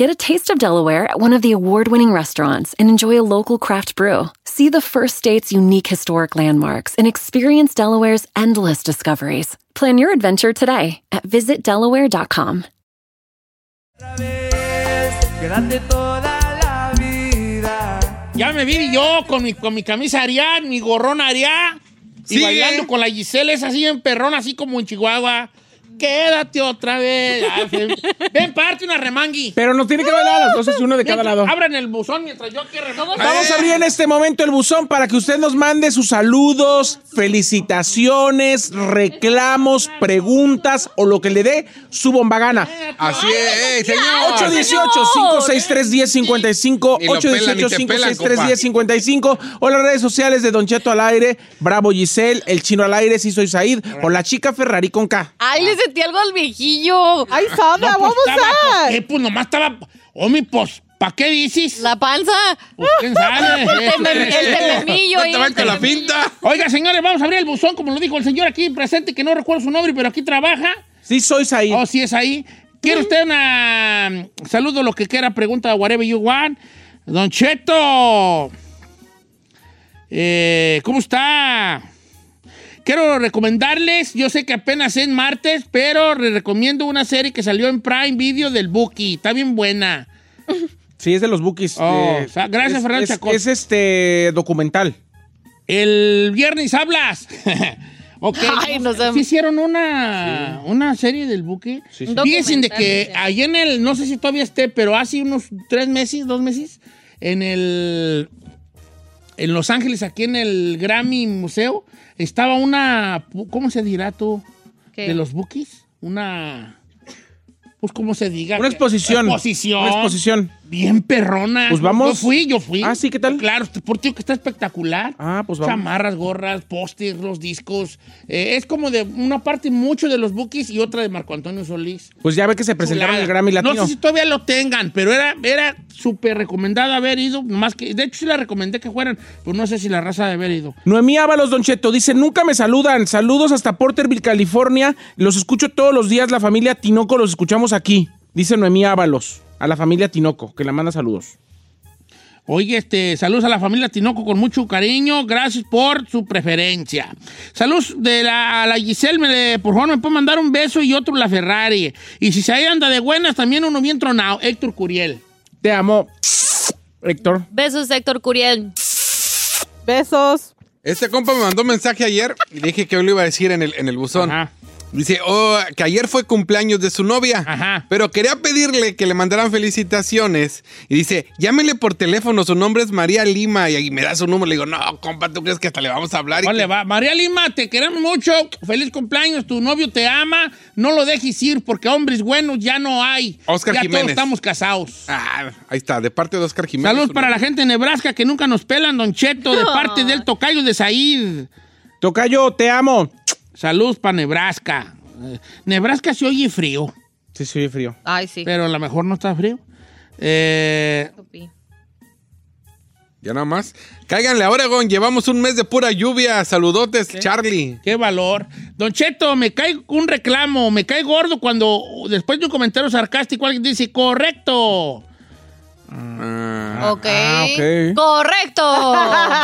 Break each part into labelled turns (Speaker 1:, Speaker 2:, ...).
Speaker 1: Get a taste of Delaware at one of the award winning restaurants and enjoy a local craft brew. See the first state's unique historic landmarks and experience Delaware's endless discoveries. Plan your adventure today at visitdelaware.com.
Speaker 2: Quédate toda.
Speaker 3: Ya me vi yo con mi, con mi camisa Arián, mi gorrón Arián. Y
Speaker 4: Sí,
Speaker 3: bailando con la Giselle, es así en perrón, así como en Chihuahua. Quédate otra vez. Ah, Ven, parte una remangui.
Speaker 5: Pero nos tiene que bailar a las dos, es uno de cada lado.
Speaker 3: Abran el buzón mientras yo aquí remango.
Speaker 5: Vamos a abrir en este momento el buzón para que usted nos mande sus saludos, felicitaciones, reclamos, preguntas o lo que le dé su bomba gana.
Speaker 4: Así es, señor.
Speaker 5: 818-563-1055,
Speaker 4: Ni lo pelan, ni te pelan,
Speaker 5: 818-563-1055 o las redes sociales de Don Cheto al aire, Bravo Giselle, El Chino al aire, sí soy Said, o la chica Ferrari con K.
Speaker 6: Ay, le sentí algo al viejillo.
Speaker 7: Ay, Sada,
Speaker 3: No, pues,
Speaker 7: vamos
Speaker 3: estaba,
Speaker 7: a.
Speaker 3: pues, ¿qué? Pues nomás estaba. Omi, pues, ¿para qué dices?
Speaker 6: La panza.
Speaker 3: Pues, ¿quién sabe?
Speaker 6: El temem- el tememillo
Speaker 4: No
Speaker 6: ahí,
Speaker 4: te van
Speaker 6: el
Speaker 4: con la finta.
Speaker 3: Oiga, señores, vamos a abrir el buzón, como lo dijo el señor aquí presente, que no recuerdo su nombre, pero aquí trabaja.
Speaker 5: Sí soy Said.
Speaker 3: Oh, sí es ahí. ¿Quiere usted una saludo, lo que quiera, pregunta, whatever you want? Don Cheto, eh, ¿cómo está? Quiero recomendarles, yo sé que apenas es martes, pero les recomiendo una serie que salió en Prime Video del Buki. Está bien buena.
Speaker 5: Sí, es de los bookies.
Speaker 3: Oh,
Speaker 5: eh,
Speaker 3: o sea, gracias,
Speaker 5: es-
Speaker 3: Fernando
Speaker 5: es,
Speaker 3: Chacón.
Speaker 5: es este documental.
Speaker 3: El viernes hablas. ok.
Speaker 6: Ay, no sé.
Speaker 3: ¿Sí hicieron una, una serie del buque.
Speaker 5: Sí, sí.
Speaker 3: Fíjense de que ahí en el, no sé si todavía esté, pero hace unos tres meses, dos meses, en el, en Los Ángeles, aquí en el Grammy Museo, estaba una, ¿cómo se dirá tú?
Speaker 6: ¿Qué?
Speaker 3: De los bookies. Una, pues, ¿cómo se diga?
Speaker 5: Una exposición.
Speaker 3: Exposición.
Speaker 5: Una exposición.
Speaker 3: Bien perrona.
Speaker 5: Pues vamos.
Speaker 3: Yo fui, yo fui.
Speaker 5: Ah, ¿sí? ¿Qué tal?
Speaker 3: Claro, por ti que está espectacular.
Speaker 5: Ah, pues vamos.
Speaker 3: Chamarras, gorras, pósters, los discos. Eh, es como de una parte mucho de los bookies y otra de Marco Antonio Solís.
Speaker 5: Pues ya ve que se presentaron en
Speaker 3: Chulada.
Speaker 5: el Grammy Latino.
Speaker 3: No sé si todavía lo tengan, pero era, era súper recomendado haber ido. Más que, de hecho, sí la recomendé que fueran, pero no sé si la raza de haber ido.
Speaker 5: Noemí Ábalos, Don Cheto, dice, nunca me saludan. Saludos hasta Porterville, California. Los escucho todos los días. La familia Tinoco los escuchamos aquí. Dice Noemí Ábalos. A la familia Tinoco, que la manda saludos.
Speaker 3: Oye, este, saludos a la familia Tinoco con mucho cariño. Gracias por su preferencia. Saludos de la, a la Giselle, me le- por favor, me puede mandar un beso y otro la Ferrari. Y si se anda de buenas, también uno bien tronado, Héctor Curiel.
Speaker 5: Te amo, Héctor.
Speaker 6: Besos, Héctor Curiel.
Speaker 7: Besos.
Speaker 4: Este compa me mandó un mensaje ayer y dije que yo lo iba a decir en el, en el buzón.
Speaker 3: Ajá.
Speaker 4: Dice, oh, que ayer fue cumpleaños de su novia.
Speaker 3: Ajá.
Speaker 4: Pero quería pedirle que le mandaran felicitaciones. Y dice, llámele por teléfono, su nombre es María Lima. Y ahí me da su número. Le digo, no, compa, ¿tú crees que hasta le vamos a hablar? Y
Speaker 3: ¿Cuál le
Speaker 4: que-
Speaker 3: va? María Lima, te queremos mucho. Feliz cumpleaños. Tu novio te ama. No lo dejes ir porque hombres buenos ya no hay.
Speaker 4: Oscar
Speaker 3: ya
Speaker 4: Jiménez.
Speaker 3: todos estamos casados.
Speaker 4: Ah, ahí está, de parte de Oscar Jiménez.
Speaker 3: Saludos para la gente de Nebraska que nunca nos pelan, Don Cheto, de parte del tocayo de Said.
Speaker 5: Tocayo, te amo.
Speaker 3: Saludos para Nebraska. Nebraska se oye frío,
Speaker 5: Sí, soy frío.
Speaker 6: Ay, sí.
Speaker 3: pero a lo mejor no está frío. Eh,
Speaker 4: Ya nada más. Cáiganle a Oregon, llevamos un mes de pura lluvia. Saludotes, Charlie.
Speaker 3: qué valor. Don Cheto, me cae un reclamo, me cae gordo cuando después de un comentario sarcástico alguien dice, correcto.
Speaker 4: Ah.
Speaker 6: Ok.
Speaker 5: Ah, ok.
Speaker 6: Correcto.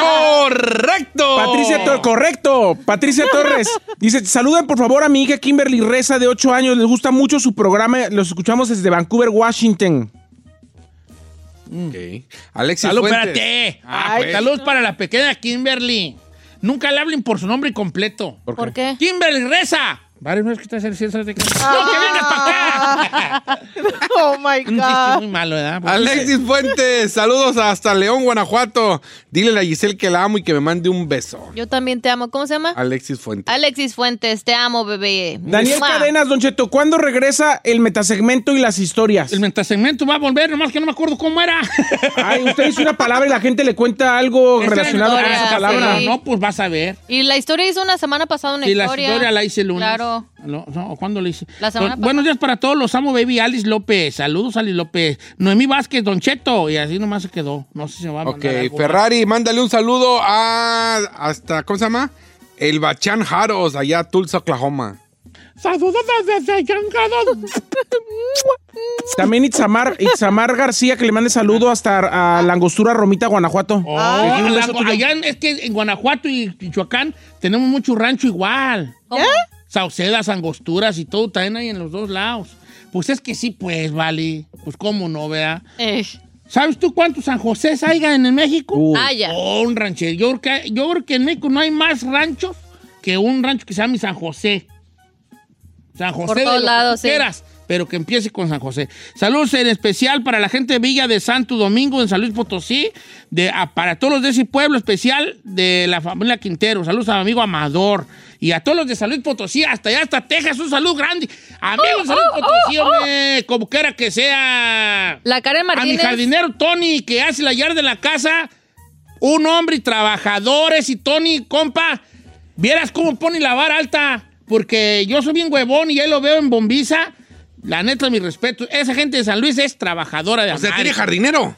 Speaker 4: ¡Correcto!
Speaker 5: Patricia Torres, correcto. Patricia Torres dice: Saluden por favor a mi hija Kimberly Reza, de 8 años. Les gusta mucho su programa. Los escuchamos desde Vancouver, Washington.
Speaker 4: Ok. Alexis
Speaker 3: Salud,
Speaker 4: Fuentes.
Speaker 3: espérate.
Speaker 4: Ah,
Speaker 3: Ay,
Speaker 4: pues.
Speaker 3: Saludos para la pequeña Kimberly. Nunca le hablen por su nombre completo.
Speaker 6: ¿Por qué?
Speaker 3: Kimberly Reza. Vale, no es que estás en el centro de... ¡No, que vengas para acá!
Speaker 7: Oh my
Speaker 3: Un chiste muy
Speaker 7: God.
Speaker 3: malo, ¿verdad? Porque
Speaker 4: Alexis Fuentes, saludos hasta León, Guanajuato. Dile a Giselle que la amo y que me mande un beso.
Speaker 6: Yo también te amo. ¿Cómo se llama?
Speaker 4: Alexis Fuentes.
Speaker 6: Alexis Fuentes, te amo, bebé.
Speaker 5: Daniel
Speaker 6: Mua.
Speaker 5: Cadenas, Don Cheto, ¿cuándo regresa el metasegmento y las historias?
Speaker 3: El metasegmento va a volver, nomás que no me acuerdo cómo era.
Speaker 5: Ay, usted dice una palabra y la gente le cuenta algo relacionado con
Speaker 6: historia,
Speaker 5: esa palabra.
Speaker 6: sí.
Speaker 3: No, pues vas a ver.
Speaker 6: Y la historia hizo una semana pasada una
Speaker 3: Y la
Speaker 6: historia.
Speaker 3: historia la hice el lunes.
Speaker 6: Claro.
Speaker 3: No, no, ¿Cuándo la hice?
Speaker 6: La semana
Speaker 3: Don- Buenos días para todos, los amo, baby. Alice López. Saludos, Alice López. Noemí Vázquez, Don Cheto. Y así nomás se quedó. No sé si me va a
Speaker 4: Ok,
Speaker 3: mandar algo
Speaker 4: Ferrari, mándale un saludo a hasta, ¿cómo se llama? El Bachán Jaros, allá Tulsa, Oklahoma.
Speaker 3: Saludos desde.
Speaker 5: También Itzamar, Itzamar García, que le mande saludo hasta a la angostura Romita, Guanajuato.
Speaker 3: Oh,
Speaker 5: Le tuyo.
Speaker 3: allá en- es que en Guanajuato y Michoacán tenemos mucho rancho igual.
Speaker 6: ¿Cómo?
Speaker 3: Saucedas, angosturas y todo también hay en los dos lados. Pues es que sí, pues, vale. Pues cómo no, vea.
Speaker 6: Eh,
Speaker 3: ¿Sabes tú cuántos San José hay en México?
Speaker 5: Uh.
Speaker 6: Ah, ya.
Speaker 3: Oh, un ranchero. Yo creo, que, yo creo que en México no hay más ranchos que un rancho que se llame San José. San José
Speaker 6: Por
Speaker 3: de
Speaker 6: todos lados, sí.
Speaker 3: quieras, pero que empiece con San José. Saludos en especial para la gente de Villa de Santo Domingo en San Luis Potosí, de, a- para todos los de ese pueblo especial de la familia Quintero. Saludos a mi amigo Amador y a todos los de San Luis Potosí, hasta allá, hasta Texas, un saludo grande. Amigos de San Luis Potosí, hombre, como quiera que sea.
Speaker 6: La Karen
Speaker 3: A mi
Speaker 6: Martínez.
Speaker 3: jardinero Tony, que hace la yarda de la casa, un hombre y trabajadores. Y Tony, compa, vieras cómo pone la vara alta, porque yo soy bien huevón y ya lo veo en bombiza. La neta, mi respeto. Esa gente de San Luis es trabajadora de
Speaker 4: O sea, tiene jardinero.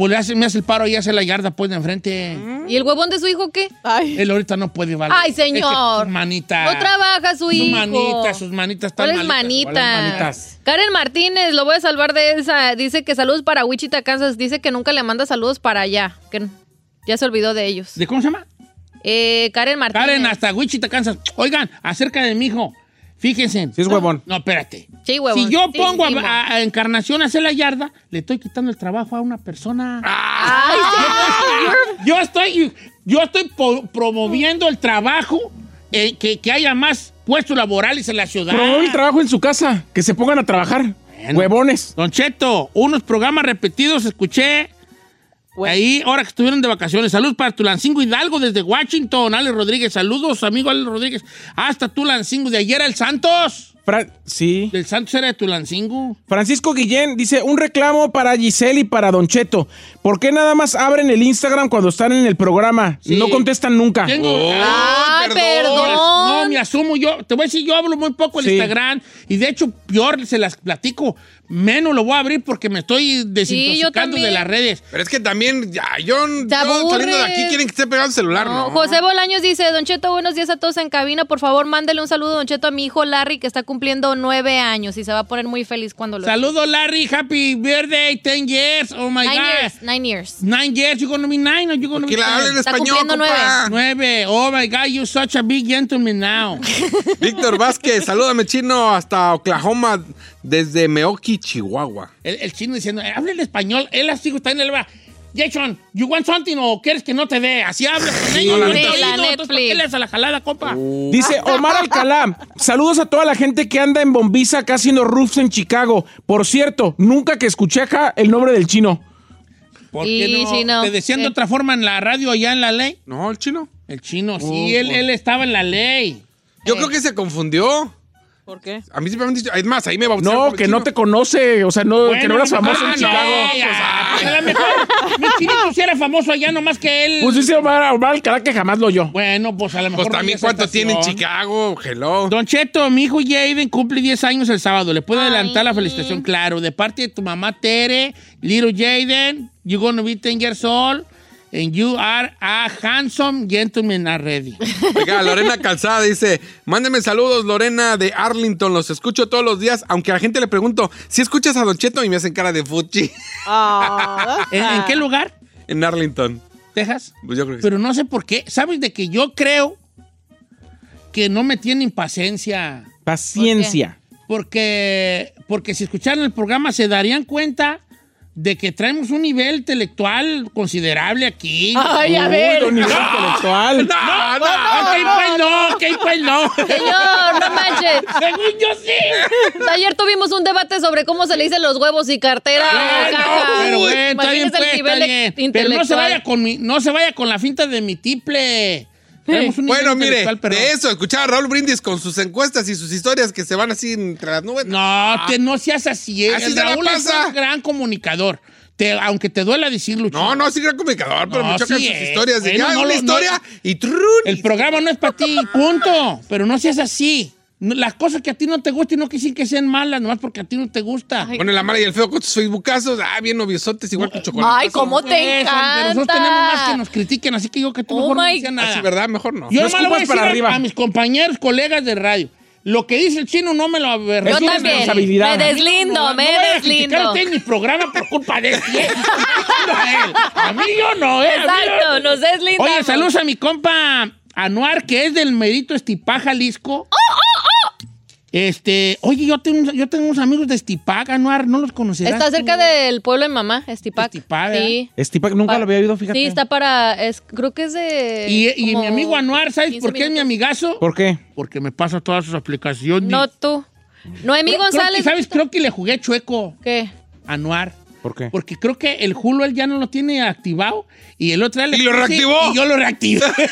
Speaker 3: Pues le hace, me hace el paro y hace la yarda pues de enfrente.
Speaker 6: ¿Y el huevón de su hijo qué?
Speaker 7: Ay.
Speaker 3: Él ahorita no puede valer.
Speaker 6: Ay, señor.
Speaker 3: Es que sus manitas.
Speaker 6: No trabaja su
Speaker 3: Sus
Speaker 6: hijo.
Speaker 3: manitas, sus manitas están
Speaker 6: ¿Cuáles
Speaker 3: malitas.
Speaker 6: manitas?
Speaker 5: manitas?
Speaker 6: Karen Martínez, lo voy a salvar de esa. Dice que saludos para Wichita, Kansas. Dice que nunca le manda saludos para allá. Que ya se olvidó de ellos.
Speaker 3: ¿De cómo se llama?
Speaker 6: Eh, Karen Martínez.
Speaker 3: Karen, hasta Wichita, Kansas. Oigan, acerca de mi hijo. Fíjense.
Speaker 5: Sí es huevón.
Speaker 3: No, espérate.
Speaker 6: Sí, huevón.
Speaker 3: Si yo
Speaker 6: Sí,
Speaker 3: pongo
Speaker 6: sí,
Speaker 3: a,
Speaker 6: mo.
Speaker 3: a- a Encarnación a hacer la yarda, le estoy quitando el trabajo a una persona.
Speaker 6: Ay,
Speaker 3: Yo estoy, yo estoy promoviendo el trabajo, eh, que, que haya más puestos laborales en la ciudad.
Speaker 5: Promueve el trabajo en su casa, que se pongan a trabajar.
Speaker 3: Bueno.
Speaker 5: Huevones.
Speaker 3: Don Cheto, unos programas repetidos escuché
Speaker 7: Bueno.
Speaker 3: ahí, ahora que estuvieron de vacaciones. Saludos para Tulancingo Hidalgo desde Washington. Ale Rodríguez, saludos, amigo Ale Rodríguez. Hasta Tulancingo. De ayer el Santos.
Speaker 5: Fra- sí.
Speaker 3: El Santos era de Tulancingo.
Speaker 5: Francisco Guillén dice, un reclamo para Giselle y para Don Cheto. ¿Por qué nada más abren el Instagram cuando están en el programa?
Speaker 3: Sí.
Speaker 5: No contestan nunca.
Speaker 3: Tengo.
Speaker 4: Oh,
Speaker 6: Ay, perdón.
Speaker 3: No, me asumo yo. Te voy a decir, yo hablo muy poco en
Speaker 5: Sí.
Speaker 3: Instagram y de hecho, peor se las platico. Menos lo voy a abrir porque me estoy desintoxicando de las redes.
Speaker 4: Pero es que también, ya, yo, yo saliendo de aquí quieren que esté pegado el celular, ¿no?
Speaker 6: No, José Bolaños dice, Don Cheto, buenos días a todos en cabina. Por favor, mándele un saludo, Don Cheto, a mi hijo Larry, que está cumpliendo nueve años y se va a poner muy feliz cuando lo
Speaker 3: Saludos, Larry. Happy birthday, 10 years. Oh my
Speaker 6: Nine
Speaker 3: God.
Speaker 6: years, nine years.
Speaker 3: Nine years. You're gonna be nine or you're gonna
Speaker 4: Que
Speaker 3: be ten?
Speaker 6: Está
Speaker 4: español,
Speaker 6: cumpliendo
Speaker 4: compa.
Speaker 3: Nueve. Oh my God, you're such a big gentleman now.
Speaker 4: Víctor Vázquez, salúdame chino hasta Oklahoma desde Meoki, Chihuahua.
Speaker 3: el, el chino diciendo, eh, habla el español. Él así está en el va. Jason, you want something o quieres que no te dé? Así hablas con ellos.
Speaker 6: la La
Speaker 3: entonces, ¿por
Speaker 6: Netflix.
Speaker 3: qué le das a la jalada, compa?
Speaker 5: Dice Omar Alcalá, saludos a toda la gente que anda en Bombiza acá haciendo roofs en Chicago. Por cierto, nunca que escuché acá el nombre del chino.
Speaker 3: ¿Por qué no? ¿Te decían de
Speaker 6: Sí.
Speaker 3: otra forma en la radio allá en la ley?
Speaker 4: No, el chino.
Speaker 3: El chino,
Speaker 4: Oh,
Speaker 3: sí, él, él estaba en la ley.
Speaker 4: Yo creo que se confundió.
Speaker 7: ¿Por qué?
Speaker 4: A mí siempre me han dicho, es más, ahí me bautizaron
Speaker 5: No, que
Speaker 4: chino.
Speaker 5: no te conoce, o sea, no, que no eras famoso en Chicago.
Speaker 3: Ah, no, ya, pues, a lo mejor mi chinito sí era famoso allá, nomás que él.
Speaker 5: Pues dice Omar, Omar Alcalá que jamás lo oyó.
Speaker 3: bueno, pues a lo mejor.
Speaker 4: Pues
Speaker 3: no
Speaker 4: también
Speaker 3: había
Speaker 4: cuánto tiene en
Speaker 3: aceptación.
Speaker 4: Chicago, hello.
Speaker 3: Don Cheto, mi hijo Jaden cumple 10 años el sábado. ¿Le puedo adelantar la felicitación? Claro. De parte de tu mamá Tere, little Jaden, you're gonna be 10 years old, and you are a handsome gentleman already.
Speaker 4: Oiga, Lorena Calzada dice, mándeme saludos, Lorena de Arlington, los escucho todos los días, aunque a la gente le pregunto, si escuchas a Don Cheto y me hacen cara de fuchi
Speaker 7: Ah,
Speaker 3: ¿En, en qué lugar?
Speaker 4: en Arlington.
Speaker 3: ¿Texas?
Speaker 4: Pues yo creo que sí.
Speaker 3: Pero no sé por qué. ¿Sabes de que yo creo que no me tienen paciencia?
Speaker 5: Paciencia.
Speaker 3: Porque, porque si escucharan el programa se darían cuenta de que traemos un nivel intelectual considerable aquí.
Speaker 6: Ay, a ver.
Speaker 5: don nivel intelectual.
Speaker 3: No, no, pues no, ok, pues no.
Speaker 6: Señor, no manches.
Speaker 3: Según yo sí.
Speaker 6: Ayer tuvimos un debate sobre cómo se le dicen los huevos y cartera.
Speaker 3: Ay, no,
Speaker 6: caja.
Speaker 3: pero bueno, está bien, pues, está bien. Pero no se vaya con mi, no se vaya con la finta de mi tiple.
Speaker 4: Bueno, mire, de eso, escuchaba a Raúl Brindis con sus encuestas y sus historias que se van así entre las nubes.
Speaker 3: No, te, no seas así. eh.
Speaker 4: Así
Speaker 3: El
Speaker 4: se la
Speaker 3: Raúl es un gran comunicador. Te- aunque te duela decirlo.
Speaker 4: No, no, sí, gran comunicador, pero
Speaker 3: No,
Speaker 4: me chocan
Speaker 3: sí
Speaker 4: sus
Speaker 3: es.
Speaker 4: historias. De
Speaker 3: Bueno,
Speaker 4: ah,
Speaker 3: no
Speaker 4: una historia
Speaker 3: no-
Speaker 4: y trrrún.
Speaker 3: El programa no es para ti, punto. Pero no seas así. Las cosas que a ti no te gustan no quieren que sean malas, nomás porque a ti no te gusta.
Speaker 6: Ay.
Speaker 4: Pone la mala y el feo con sus facebookazos. Ah, bien noviosotes, igual que chocolate.
Speaker 6: Ay, ¿cómo te encanta?
Speaker 3: Pero nosotros tenemos más que nos critiquen, así que yo que tú
Speaker 6: Oh
Speaker 3: mejor no
Speaker 6: my
Speaker 3: decías nada.
Speaker 4: Así, ¿verdad? Mejor no.
Speaker 3: Yo
Speaker 5: No
Speaker 3: nomás le voy a decir
Speaker 5: para
Speaker 3: a-
Speaker 5: arriba.
Speaker 3: a mis compañeros, colegas de radio. Lo que dice el chino no me lo
Speaker 6: Yo
Speaker 3: avergüenza.
Speaker 5: una
Speaker 6: también.
Speaker 5: responsabilidad.
Speaker 6: Me deslindo,
Speaker 3: No,
Speaker 6: me
Speaker 3: no
Speaker 6: deslindo.
Speaker 3: en mi programa por culpa de él. a mí yo no, ¿eh? Yo
Speaker 6: Exacto,
Speaker 3: no.
Speaker 6: nos deslindamos.
Speaker 3: Oye, saludos a mi compa Anuar, que es del Merito Estipá, Jalisco. Este, oye, yo tengo, yo tengo unos amigos de Estipá, Anuar, ¿no los conocerás?
Speaker 6: Está cerca
Speaker 3: tú?
Speaker 6: del pueblo de mamá, Estipac.
Speaker 3: Estipac, ¿verdad?
Speaker 6: Sí.
Speaker 5: Estipac nunca lo había oído, fíjate.
Speaker 6: Sí, está para. Es, creo que es de.
Speaker 3: Y, y mi amigo Anuar, ¿sabes
Speaker 6: 15
Speaker 3: por qué es mi amigazo?
Speaker 5: ¿Por qué?
Speaker 3: Porque me pasa todas sus aplicaciones.
Speaker 6: No tú. Noemí
Speaker 3: Creo- creo que,
Speaker 6: González.
Speaker 3: ¿Sabes? Creo que le jugué chueco
Speaker 6: ¿Qué?
Speaker 3: Anuar.
Speaker 5: ¿Por qué?
Speaker 3: Porque creo que el Hulu él ya no lo tiene activado y el otro le
Speaker 4: ¿Y lo reactivó?
Speaker 3: Y yo lo reactivé.
Speaker 6: ¡No es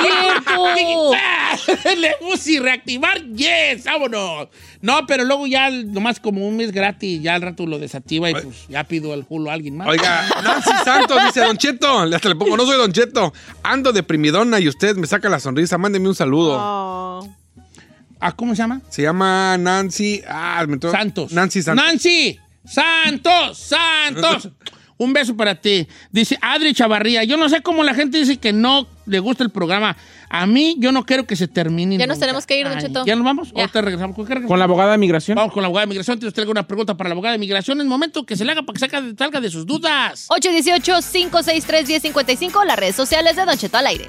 Speaker 6: cierto!
Speaker 3: le puse reactivar, yes, vámonos. No, pero luego ya nomás como un mes gratis, ya al rato lo desactiva y pues ya pido el Hulu a alguien más.
Speaker 4: Oiga, Nancy Santos dice, Don Cheto, hasta le pongo, no soy Don Cheto, ando deprimidona y usted me saca la sonrisa, mándeme un saludo.
Speaker 7: Oh.
Speaker 3: Ah, ¿Cómo se llama?
Speaker 4: Se llama Nancy, ah,
Speaker 3: Santos.
Speaker 4: Nancy Santos.
Speaker 3: Nancy Santos, Santos. Un beso para ti. Dice Adri Chavarría. Yo no sé cómo la gente dice que no le gusta el programa. A mí, yo no quiero que se termine.
Speaker 6: Ya nos tenemos que ir, Don
Speaker 3: Ay,
Speaker 6: Cheto.
Speaker 3: ¿Ya nos vamos?
Speaker 6: Ya.
Speaker 3: ¿O te regresamos? ¿Con qué regresamos?
Speaker 5: ¿Con la abogada de migración?
Speaker 3: Vamos con la abogada de migración. ¿Tiene usted alguna pregunta para la abogada de migración? Es el momento que se le haga para que saca- salga de sus dudas.
Speaker 6: 818-563-1055, las redes sociales de Don Cheto al aire.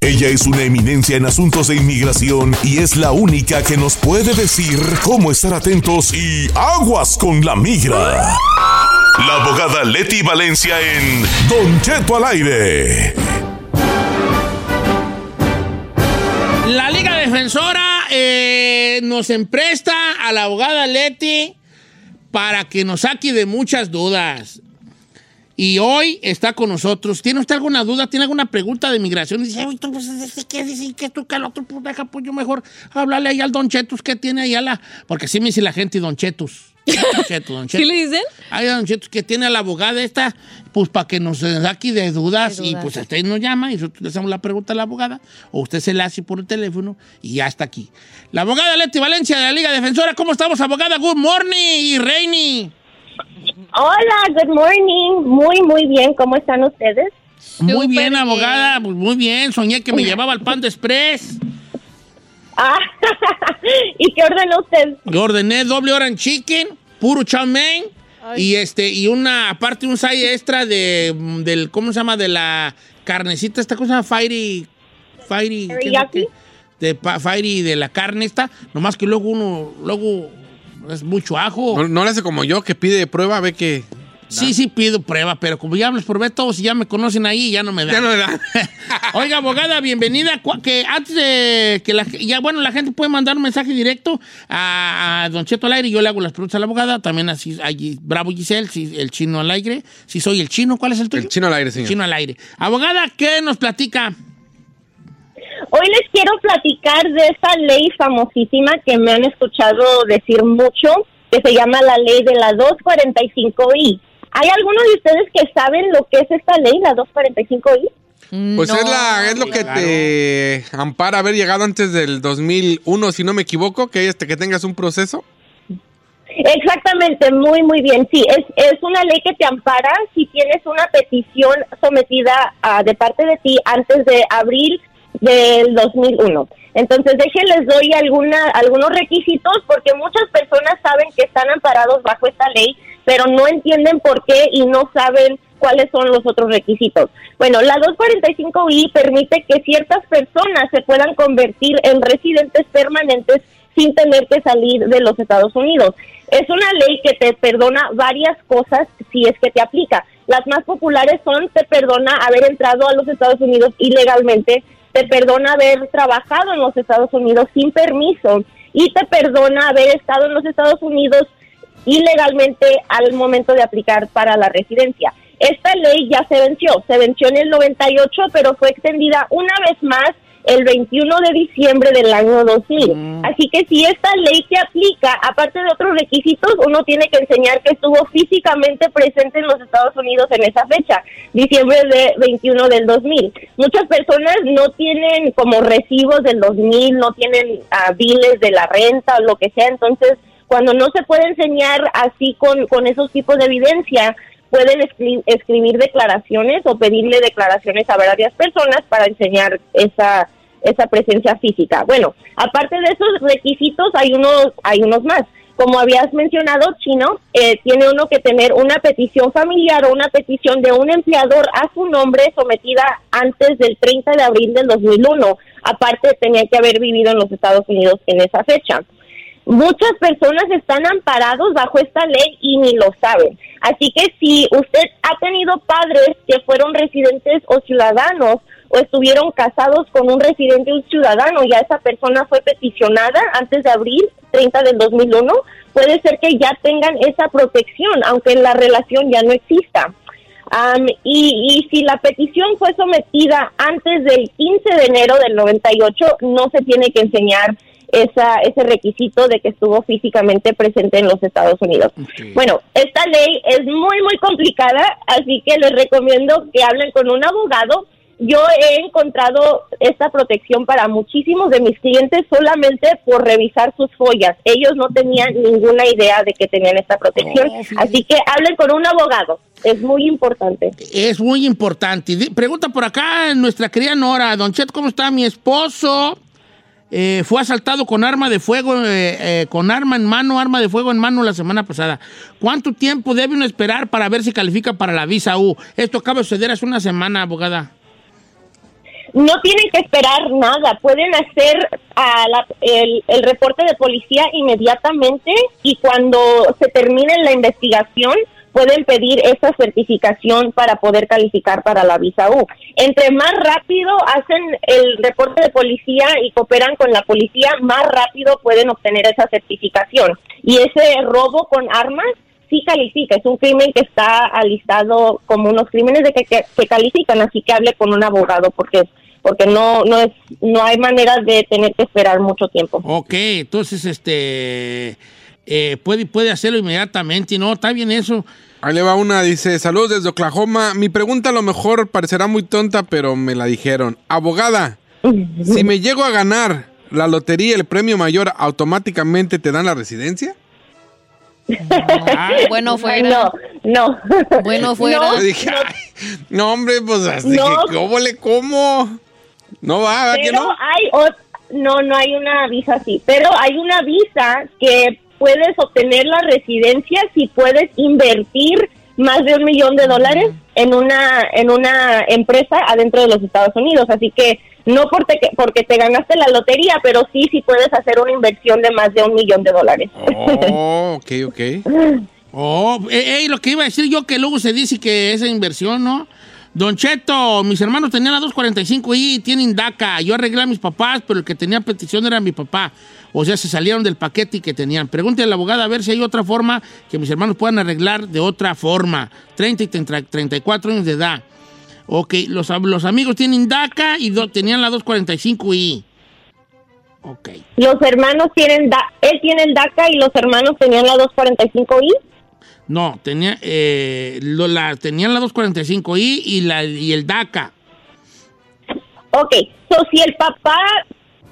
Speaker 8: Ella es una eminencia en asuntos de inmigración y es la única que nos puede decir cómo estar atentos y aguas con la migra. La abogada Leti Valencia en Don Cheto al aire.
Speaker 3: La Liga Defensora eh, nos empresta a la abogada Leti para que nos saque de muchas dudas. Y hoy está con nosotros. ¿Tiene usted alguna duda? ¿Tiene alguna pregunta de migración? Y dice, "Ay, tú, pues, ¿qué dice? ¿Qué tú, que el otro? Pues deja, pues yo mejor hablarle ahí al Don Chetus que tiene ahí a la... Porque así me dice la gente Don Chetus. Don Chetus, Don
Speaker 6: ¿Sí
Speaker 3: Chetus.
Speaker 6: le dicen?
Speaker 3: Ay, Don Chetus que tiene a la abogada esta, pues para que nos saque de dudas.
Speaker 6: De
Speaker 3: Y
Speaker 6: dudas.
Speaker 3: pues usted nos llama y nosotros le hacemos la pregunta a la abogada. O usted se la hace por el teléfono y ya está aquí. La abogada Leti Valencia de la Liga Defensora. ¿Cómo estamos, abogada? Good morning y Reini.
Speaker 9: Hola, good morning. Muy, muy bien. ¿Cómo están ustedes?
Speaker 3: Muy bien,
Speaker 6: bien.
Speaker 3: abogada. Pues muy bien. Soñé que me llevaba al Panda Express.
Speaker 9: Ah, ¿y qué ordenó usted?
Speaker 3: Yo ordené doble orange chicken, puro chow mein y este y una aparte un side extra de del ¿cómo se llama? de la carnecita esta cosa fiery fiery ¿qué es lo
Speaker 9: Teriyaki.
Speaker 3: que? de pa- Fairy y de la carne esta, nomás que luego uno, luego es mucho ajo.
Speaker 4: No, no le hace como yo que pide prueba, ve que.
Speaker 3: Sí, sí pido prueba, pero como ya los probé todos y ya me conocen ahí, ya no me dan.
Speaker 4: Ya no me da.
Speaker 3: Oiga, abogada, bienvenida. Que antes de que la, ya, bueno, la gente puede mandar un mensaje directo a, a Don Cheto al aire y yo le hago las preguntas a la abogada. También así, allí, Bravo Giselle, si, el chino al aire. Si soy el chino, ¿cuál es el tuyo?
Speaker 4: El chino al aire, señor.
Speaker 3: Chino al aire. Abogada, ¿qué nos platica?
Speaker 9: Hoy les quiero platicar de esa ley famosísima que me han escuchado decir mucho, que se llama la ley de la 245I. ¿Hay alguno de ustedes que saben lo que es esta ley, la 245I?
Speaker 4: Pues es, la, es lo que te ampara haber llegado antes del 2001, si no me equivoco, que, este, que tengas un proceso.
Speaker 9: Exactamente, muy, muy bien. Sí, es, es una ley que te ampara si tienes una petición sometida ah, de parte de ti antes de abril del 2001. Entonces, déjenles doy alguna, algunos requisitos porque muchas personas saben que están amparados bajo esta ley, pero no entienden por qué y no saben cuáles son los otros requisitos. Bueno, la 245I permite que ciertas personas se puedan convertir en residentes permanentes sin tener que salir de los Estados Unidos. Es una ley que te perdona varias cosas si es que te aplica. Las más populares son te perdona haber entrado a los Estados Unidos ilegalmente, te perdona haber trabajado en los Estados Unidos sin permiso y te perdona haber estado en los Estados Unidos ilegalmente al momento de aplicar para la residencia. Esta ley ya se venció, se venció en el 98, pero fue extendida una vez más el 21 de diciembre del año 2000. Así que si esta ley se aplica, aparte de otros requisitos, uno tiene que enseñar que estuvo físicamente presente en los Estados Unidos en esa fecha, diciembre de 21 del 2000. Muchas personas no tienen como recibos del 2000, no tienen ah, biles de la renta o lo que sea, entonces cuando no se puede enseñar así con, con esos tipos de evidencia, pueden escri- escribir declaraciones o pedirle declaraciones a varias personas para enseñar esa esa presencia física. Bueno, aparte de esos requisitos hay unos hay unos más. Como habías mencionado, Chino, eh, tiene uno que tener una petición familiar o una petición de un empleador a su nombre sometida antes del 30 de abril del 2001. Aparte, tenía que haber vivido en los Estados Unidos en esa fecha. Muchas personas están amparados bajo esta ley y ni lo saben. Así que si usted ha tenido padres que fueron residentes o ciudadanos o estuvieron casados con un residente un ciudadano, ya esa persona fue peticionada antes de abril 30 del 2001, puede ser que ya tengan esa protección, aunque la relación ya no exista. Y, y si la petición fue sometida antes del 15 de enero del 98, no se tiene que enseñar esa, ese requisito de que estuvo físicamente presente en los Estados Unidos. Bueno, esta ley es muy, muy complicada, así que les recomiendo que hablen con un abogado. Yo he encontrado esta protección para muchísimos de mis clientes solamente por revisar sus follas. Ellos no tenían ninguna idea de que tenían esta protección, así que hablen con un abogado. Es muy importante.
Speaker 3: Es muy importante. Pregunta por acá nuestra querida Nora. Don Chet, ¿cómo está? Mi esposo eh, fue asaltado con arma de fuego, eh, eh, con arma en mano, arma de fuego en mano la semana pasada. ¿Cuánto tiempo debe uno esperar para ver si califica para la visa U? Esto acaba de suceder hace una semana, abogada.
Speaker 9: No tienen que esperar nada, pueden hacer el, el reporte de policía inmediatamente y cuando se termine la investigación pueden pedir esa certificación para poder calificar para la visa U. Entre más rápido hacen el reporte de policía y cooperan con la policía, más rápido pueden obtener esa certificación. Y ese robo con armas sí califica, es un crimen que está alistado como unos crímenes de que, que, que califican, así que hable con un abogado porque porque no no es no hay manera de tener que esperar mucho tiempo.
Speaker 3: Ok, entonces, este, eh, puede, puede hacerlo inmediatamente, ¿no? Está bien eso.
Speaker 4: Ahí le va una, dice, saludos desde Oklahoma. Mi pregunta a lo mejor parecerá muy tonta, pero me la dijeron. Abogada, si me llego a ganar la lotería, el premio mayor, ¿automáticamente te dan la residencia?
Speaker 6: Bueno, fuera.
Speaker 9: No, no.
Speaker 6: Bueno, fuera.
Speaker 9: No,
Speaker 4: Yo dije,
Speaker 9: no,
Speaker 4: "Ay, no, hombre, pues así
Speaker 9: No.
Speaker 4: que, ¿cómo le como? No va, ¿verdad que
Speaker 9: pero
Speaker 4: no?
Speaker 9: hay no no hay una visa así, pero hay una visa que puedes obtener la residencia si puedes invertir más de un millón de dólares en una en una empresa adentro de los Estados Unidos, así que No porque, porque te ganaste la lotería, pero sí, sí puedes hacer una inversión de más de un millón de dólares.
Speaker 4: Oh, ok, ok.
Speaker 3: Oh, eh, eh, lo que iba a decir yo que luego se dice que esa inversión, ¿no? Don Cheto, mis hermanos tenían la 245 y tienen DACA. Yo arreglé a mis papás, pero el que tenía petición era mi papá. O sea, se salieron del paquete y que tenían. Pregúntale a la abogada a ver si hay otra forma que mis hermanos puedan arreglar de otra forma. 30 y 30 34 años de edad. Ok, los, los amigos tienen DACA y do- tenían la 245i. Ok.
Speaker 9: Los hermanos tienen, da él tiene el DACA y los hermanos tenían la 245i.
Speaker 3: No, tenía, eh, lo- la, tenían la 245i y, la, y el DACA.
Speaker 9: Ok, so si el papá,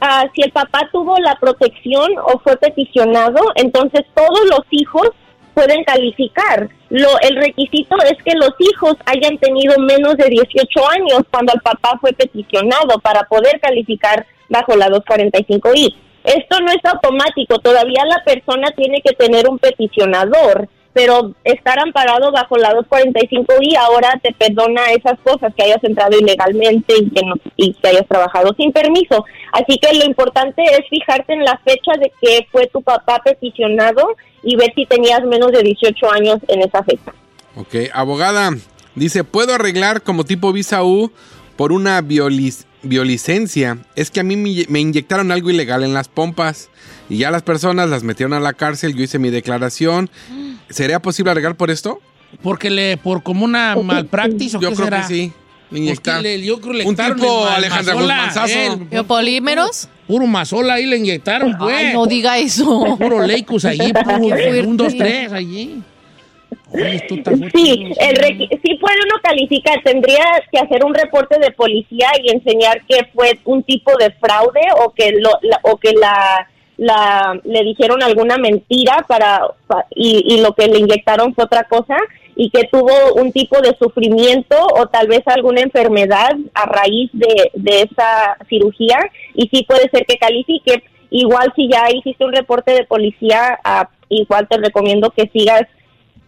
Speaker 9: ah, si el papá tuvo la protección o fue peticionado, entonces todos los hijos pueden calificar. Lo, el requisito es que los hijos hayan tenido menos de 18 años cuando el papá fue peticionado para poder calificar bajo la 245i. Esto no es automático, todavía la persona tiene que tener un peticionador, pero estar amparado bajo la 245i ahora te perdona esas cosas, que hayas entrado ilegalmente y que, no, y que hayas trabajado sin permiso. Así que lo importante es fijarte en la fecha de que fue tu papá peticionado y ver si tenías menos de 18 años en esa fecha.
Speaker 4: Ok, abogada, dice, ¿puedo arreglar como tipo visa U por una biolicencia? Es que a mí me inyectaron algo ilegal en las pompas y ya las personas las metieron a la cárcel, yo hice mi declaración. ¿Sería posible arreglar por esto?
Speaker 3: Porque le, por como una malpractice o
Speaker 4: Yo
Speaker 3: qué
Speaker 4: creo
Speaker 3: será?
Speaker 4: que sí.
Speaker 3: Pues
Speaker 4: Inyectar.
Speaker 3: que le- yo creo que le
Speaker 4: Un tipo Alejandra
Speaker 3: eh,
Speaker 6: ¿Biopolímeros?
Speaker 3: Puro mazola ahí le inyectaron, pues.
Speaker 6: Ay, no diga eso.
Speaker 3: Puro Leicus allí, puro un, dos, tres allí. Oye, esto está fuerte.
Speaker 9: Sí, el sí puede uno calificar, tendría que hacer un reporte de policía y enseñar que fue un tipo de fraude o que lo, la- o que la, la le dijeron alguna mentira para pa- y, y lo que le inyectaron fue otra cosa y que tuvo un tipo de sufrimiento o tal vez alguna enfermedad a raíz de, de esa cirugía y sí puede ser que califique. Igual si ya hiciste un reporte de policía, ah, igual te recomiendo que sigas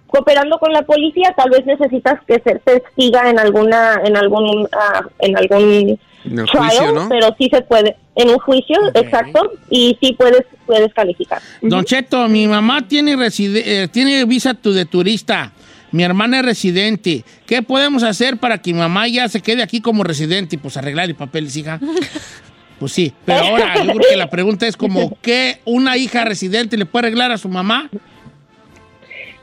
Speaker 9: cooperando con la policía, tal vez necesitas que ser testiga en alguna, en algún, ah, en algún
Speaker 4: En el
Speaker 9: trial,
Speaker 4: juicio, ¿no?
Speaker 9: pero sí se puede, en un juicio, exacto, y sí puedes, puedes calificar.
Speaker 3: Don Cheto, mi mamá tiene, reside- eh, tiene visa tu- de turista. Mi hermana es residente. ¿Qué podemos hacer para que mi mamá ya se quede aquí como residente? Pues arreglar el papel, hija. Pues sí, pero ahora yo creo que la pregunta es como, ¿qué una hija residente le puede arreglar a su mamá?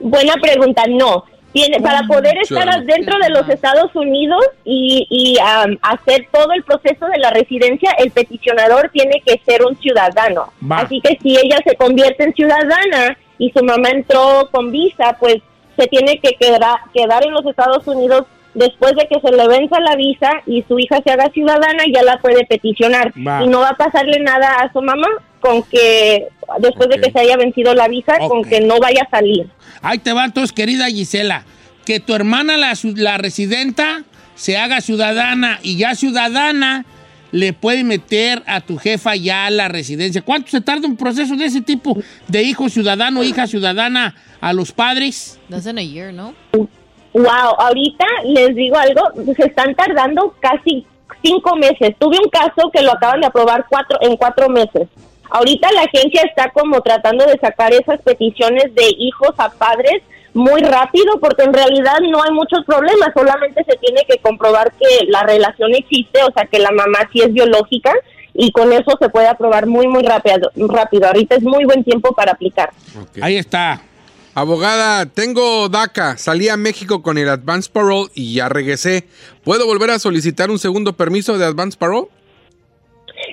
Speaker 9: Buena pregunta, no. Tiene, para poder estar dentro de los Estados Unidos y, y, am, hacer todo el proceso de la residencia, el peticionador tiene que ser un ciudadano.
Speaker 3: Va.
Speaker 9: Así que si ella se convierte en ciudadana y su mamá entró con visa, pues se tiene que quedar, quedar en los Estados Unidos después de que se le venza la visa y su hija se haga ciudadana, ya la puede peticionar.
Speaker 3: Va.
Speaker 9: Y no va a pasarle nada a su mamá con que después de que se haya vencido la visa, con que no vaya a salir.
Speaker 3: Ahí te va entonces, querida Gisela. Que tu hermana, la, la residenta, se haga ciudadana y ya ciudadana le puede meter a tu jefa ya la residencia. ¿Cuánto se tarda un proceso de ese tipo de hijo ciudadano, hija ciudadana a los padres?
Speaker 6: In a year, ¿no?
Speaker 9: Wow, ahorita les digo algo, se están tardando casi cinco meses. Tuve un caso que lo acaban de aprobar cuatro en cuatro meses. Ahorita la agencia está como tratando de sacar esas peticiones de hijos a padres muy rápido porque en realidad no hay muchos problemas, solamente se tiene que comprobar que la relación existe, o sea que la mamá sí es biológica y con eso se puede aprobar muy muy rápido. rápido. Ahorita es muy buen tiempo para aplicar.
Speaker 3: Ahí está.
Speaker 4: Abogada, tengo DACA, salí a México con el Advance Parole y ya regresé. ¿Puedo volver a solicitar un segundo permiso de Advance Parole?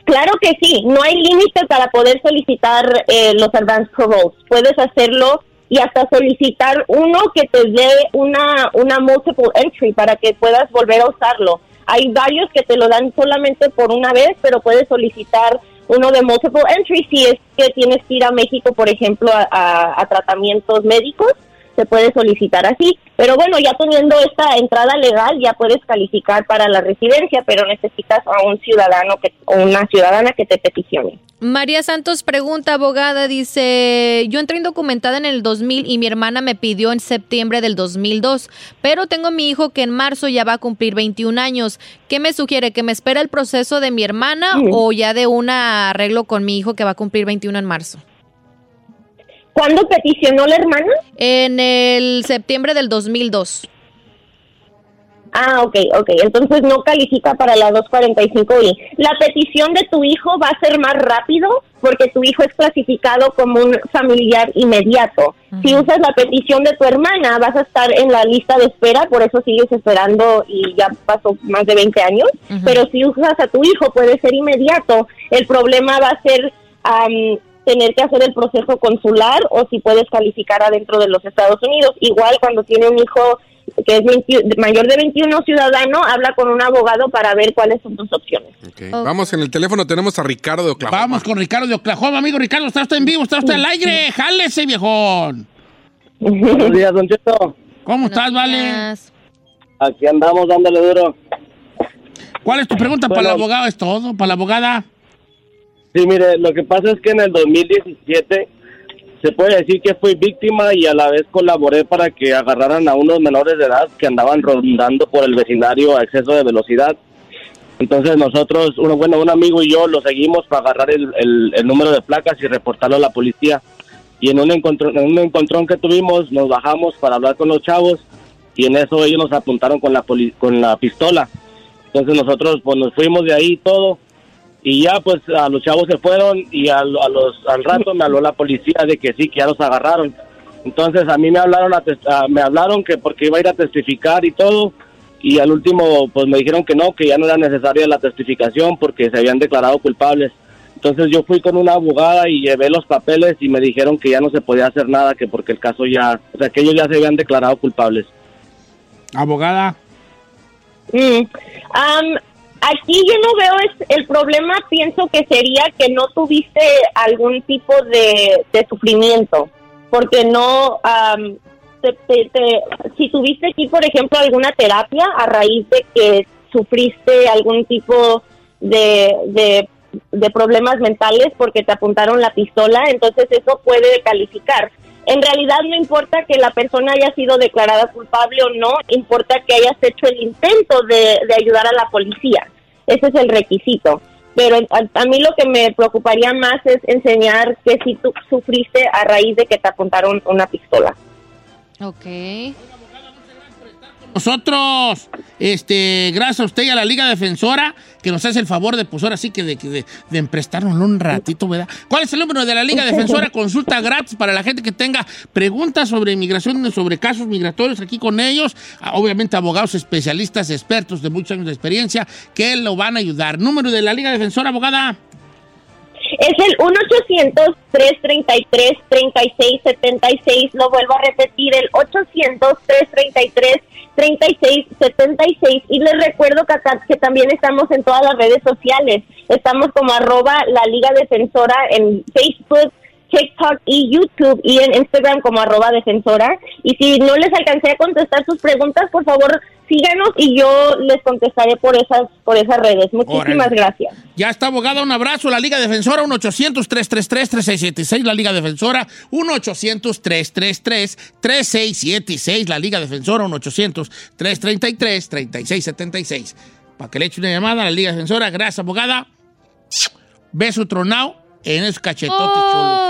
Speaker 9: Claro que sí, no hay límite para poder solicitar eh, los advance paroles. Puedes hacerlo y hasta solicitar uno que te dé una, una multiple entry para que puedas volver a usarlo. Hay varios que te lo dan solamente por una vez, pero puedes solicitar uno de multiple entry si es que tienes que ir a México, por ejemplo, a, tratamientos médicos. Se puede solicitar así. Pero bueno, ya teniendo esta entrada legal, ya puedes calificar para la residencia, pero necesitas a un ciudadano que, o una ciudadana que te peticione.
Speaker 6: María Santos pregunta, abogada, dice, yo entré indocumentada en el 2000 y mi hermana me pidió en septiembre del 2002, pero tengo mi hijo que en marzo ya va a cumplir 21 años. ¿Qué me sugiere? ¿Que me espera el proceso de mi hermana
Speaker 9: Mm.
Speaker 6: o ya de un arreglo con mi hijo que va a cumplir 21 en marzo?
Speaker 9: ¿Cuándo peticionó la hermana?
Speaker 6: En el septiembre del 2002.
Speaker 9: Ah, ok, ok. Entonces no califica para la 245i. La petición de tu hijo va a ser más rápido porque tu hijo es clasificado como un familiar inmediato. Si usas la petición de tu hermana, vas a estar en la lista de espera, por eso sigues esperando y ya pasó más de 20 años. Pero si usas a tu hijo, puede ser inmediato. El problema va a ser am, tener que hacer el proceso consular o si puedes calificar adentro de los Estados Unidos. Igual cuando tiene un hijo que es 20 mayor de 21 ciudadano, habla con un abogado para ver cuáles son tus opciones.
Speaker 4: Vamos, en el teléfono tenemos a Ricardo de Oklahoma.
Speaker 3: Vamos con Ricardo de Oklahoma. Amigo Ricardo, está usted en vivo, está usted al aire. Jálese, viejón.
Speaker 10: Buenos días, Don Cheto.
Speaker 3: ¿Cómo estás, Vale?
Speaker 10: Aquí andamos dándole duro.
Speaker 3: ¿Cuál es tu pregunta para la
Speaker 10: Bueno.
Speaker 3: abogada? ¿Es todo? ¿Para la abogada?
Speaker 10: Sí, mire, lo que pasa es que en el 2017 se puede decir que fui víctima y a la vez colaboré para que agarraran a unos menores de edad que andaban rondando por el vecindario a exceso de velocidad. Entonces nosotros, uno, bueno, un amigo y yo lo seguimos para agarrar el, el- número de placas y reportarlo a la policía. Y en un, encontrón, en un encontrón que tuvimos, nos bajamos para hablar con los chavos y en eso ellos nos apuntaron con la, poli- con la pistola. Entonces nosotros pues nos fuimos de ahí y todo y ya pues a los chavos se fueron y al, a los, al rato me habló la policía de que sí, que ya los agarraron. Entonces a mí me hablaron, a a- me hablaron que porque iba a ir a testificar y todo y al último pues me dijeron que no, que ya no era necesaria la testificación porque se habían declarado culpables. Entonces yo fui con una abogada y llevé los papeles y me dijeron que ya no se podía hacer nada, que porque el caso ya, o sea que ellos ya se habían declarado culpables.
Speaker 3: Abogada.
Speaker 9: Mm. Am, aquí yo no veo es, el problema, pienso que sería que no tuviste algún tipo de, sufrimiento, porque no, am, te- te- si tuviste aquí, por ejemplo, alguna terapia a raíz de que sufriste algún tipo de, de problemas mentales porque te apuntaron la pistola, entonces eso puede calificar. En realidad no importa que la persona haya sido declarada culpable o no, importa que hayas hecho el intento de, de ayudar a la policía. Ese es el requisito. Pero a, a mí lo que me preocuparía más es enseñar que si tú sufriste a raíz de que te apuntaron una pistola.
Speaker 6: Ok.
Speaker 3: Nosotros, este, gracias a usted y a la Liga Defensora, que nos hace el favor de, pues ahora sí que de, de, de emprestárnoslo un ratito, ¿verdad? ¿Cuál es el número de la Liga Defensora? Consulta gratis para la gente que tenga preguntas sobre inmigración, sobre casos migratorios aquí con ellos. Ah, Obviamente abogados especialistas, expertos de muchos años de experiencia, que lo van a ayudar. Número de la Liga Defensora, abogada.
Speaker 9: Es el 1-800-333-3676. Lo vuelvo a repetir, el 800-333-3676. Y les recuerdo que, que también estamos en todas las redes sociales. Estamos como arroba la Liga Defensora en Facebook, TikTok y YouTube y en Instagram como arroba defensora. Y si no les alcancé a contestar sus preguntas, por favor síganos y yo les contestaré por esas, por esas redes. Muchísimas
Speaker 3: Órale.
Speaker 9: gracias.
Speaker 3: Ya está, abogada, un abrazo. La Liga Defensora, 1-800-333-3676. La Liga Defensora, 1-800-333-3676. La Liga Defensora, 1-800-333-3676. Para que le eche una llamada a la Liga Defensora. Gracias, abogada. Beso tronado en esos cachetotes chulos.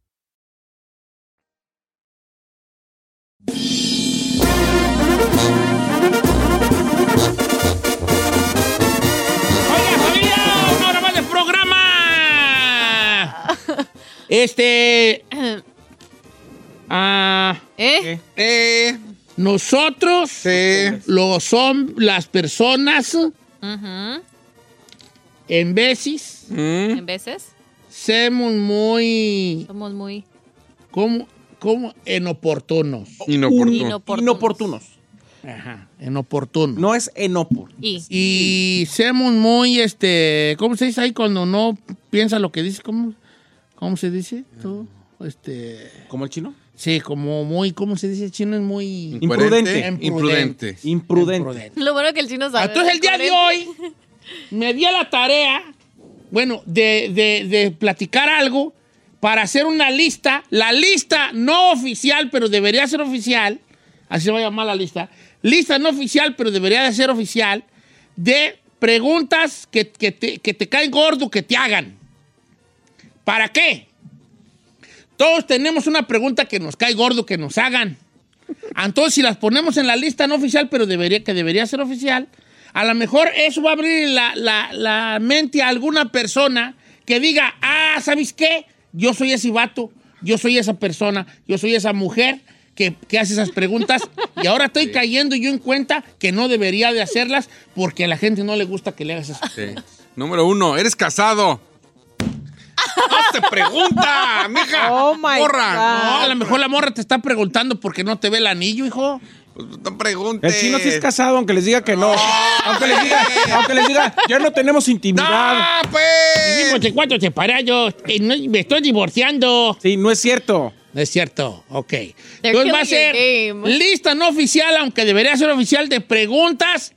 Speaker 3: Este. Ah,
Speaker 6: ¿Eh?
Speaker 4: Eh,
Speaker 3: nosotros, los son las personas,
Speaker 6: Ujú.
Speaker 3: en veces,
Speaker 6: En veces
Speaker 3: somos muy.
Speaker 6: somos muy
Speaker 3: ¿Cómo? ¿Cómo? Inoportunos.
Speaker 4: Inoportuno.
Speaker 6: inoportunos.
Speaker 5: Inoportunos.
Speaker 3: Ajá, inoportunos.
Speaker 5: No es enopor.
Speaker 6: Y
Speaker 3: Y somos muy, este, ¿cómo se dice ahí cuando no piensa lo que dice? ¿Cómo, cómo se dice? ¿Tú? Este,
Speaker 5: ¿Como el chino?
Speaker 3: sí, como muy, ¿cómo se dice? El chino es muy...
Speaker 5: Imprudente.
Speaker 4: Imprudente.
Speaker 5: Imprudente.
Speaker 6: lo bueno que el chino sabe.
Speaker 3: Entonces el día de hoy me di a la tarea, bueno, de, de- de platicar algo para hacer una lista, la lista no oficial, pero debería ser oficial, así se va a llamar la lista, lista no oficial, pero debería de ser oficial, de preguntas que, que te, que te caen gordo, que te hagan. ¿Para qué? Todos tenemos una pregunta que nos cae gordo, que nos hagan. Entonces, si las ponemos en la lista no oficial, pero debería, que debería ser oficial, a lo mejor eso va a abrir la, la- la mente a alguna persona que diga, ah, ¿sabes qué? Yo soy ese vato, yo soy esa persona, yo soy esa mujer que, que hace esas preguntas y ahora estoy cayendo yo en cuenta que no debería de hacerlas porque a la gente no le gusta que le hagas esas
Speaker 4: Sí. Número uno, eres casado. ¡No te pregunta, mija!
Speaker 7: Oh my
Speaker 4: Morra.
Speaker 3: No, a lo mejor la morra te está preguntando por qué no te ve el anillo, hijo.
Speaker 4: Pues no preguntes.
Speaker 5: El chino sí es casado, aunque les diga que no. aunque, les diga, aunque les diga, ya no tenemos intimidad.
Speaker 4: ¡Ah, pues!
Speaker 3: Vivimos cuatro separados, eh, no- me estoy divorciando.
Speaker 5: Sí, no es cierto.
Speaker 3: No es cierto, ok. Entonces va a ser lista no oficial, aunque debería ser oficial, de preguntas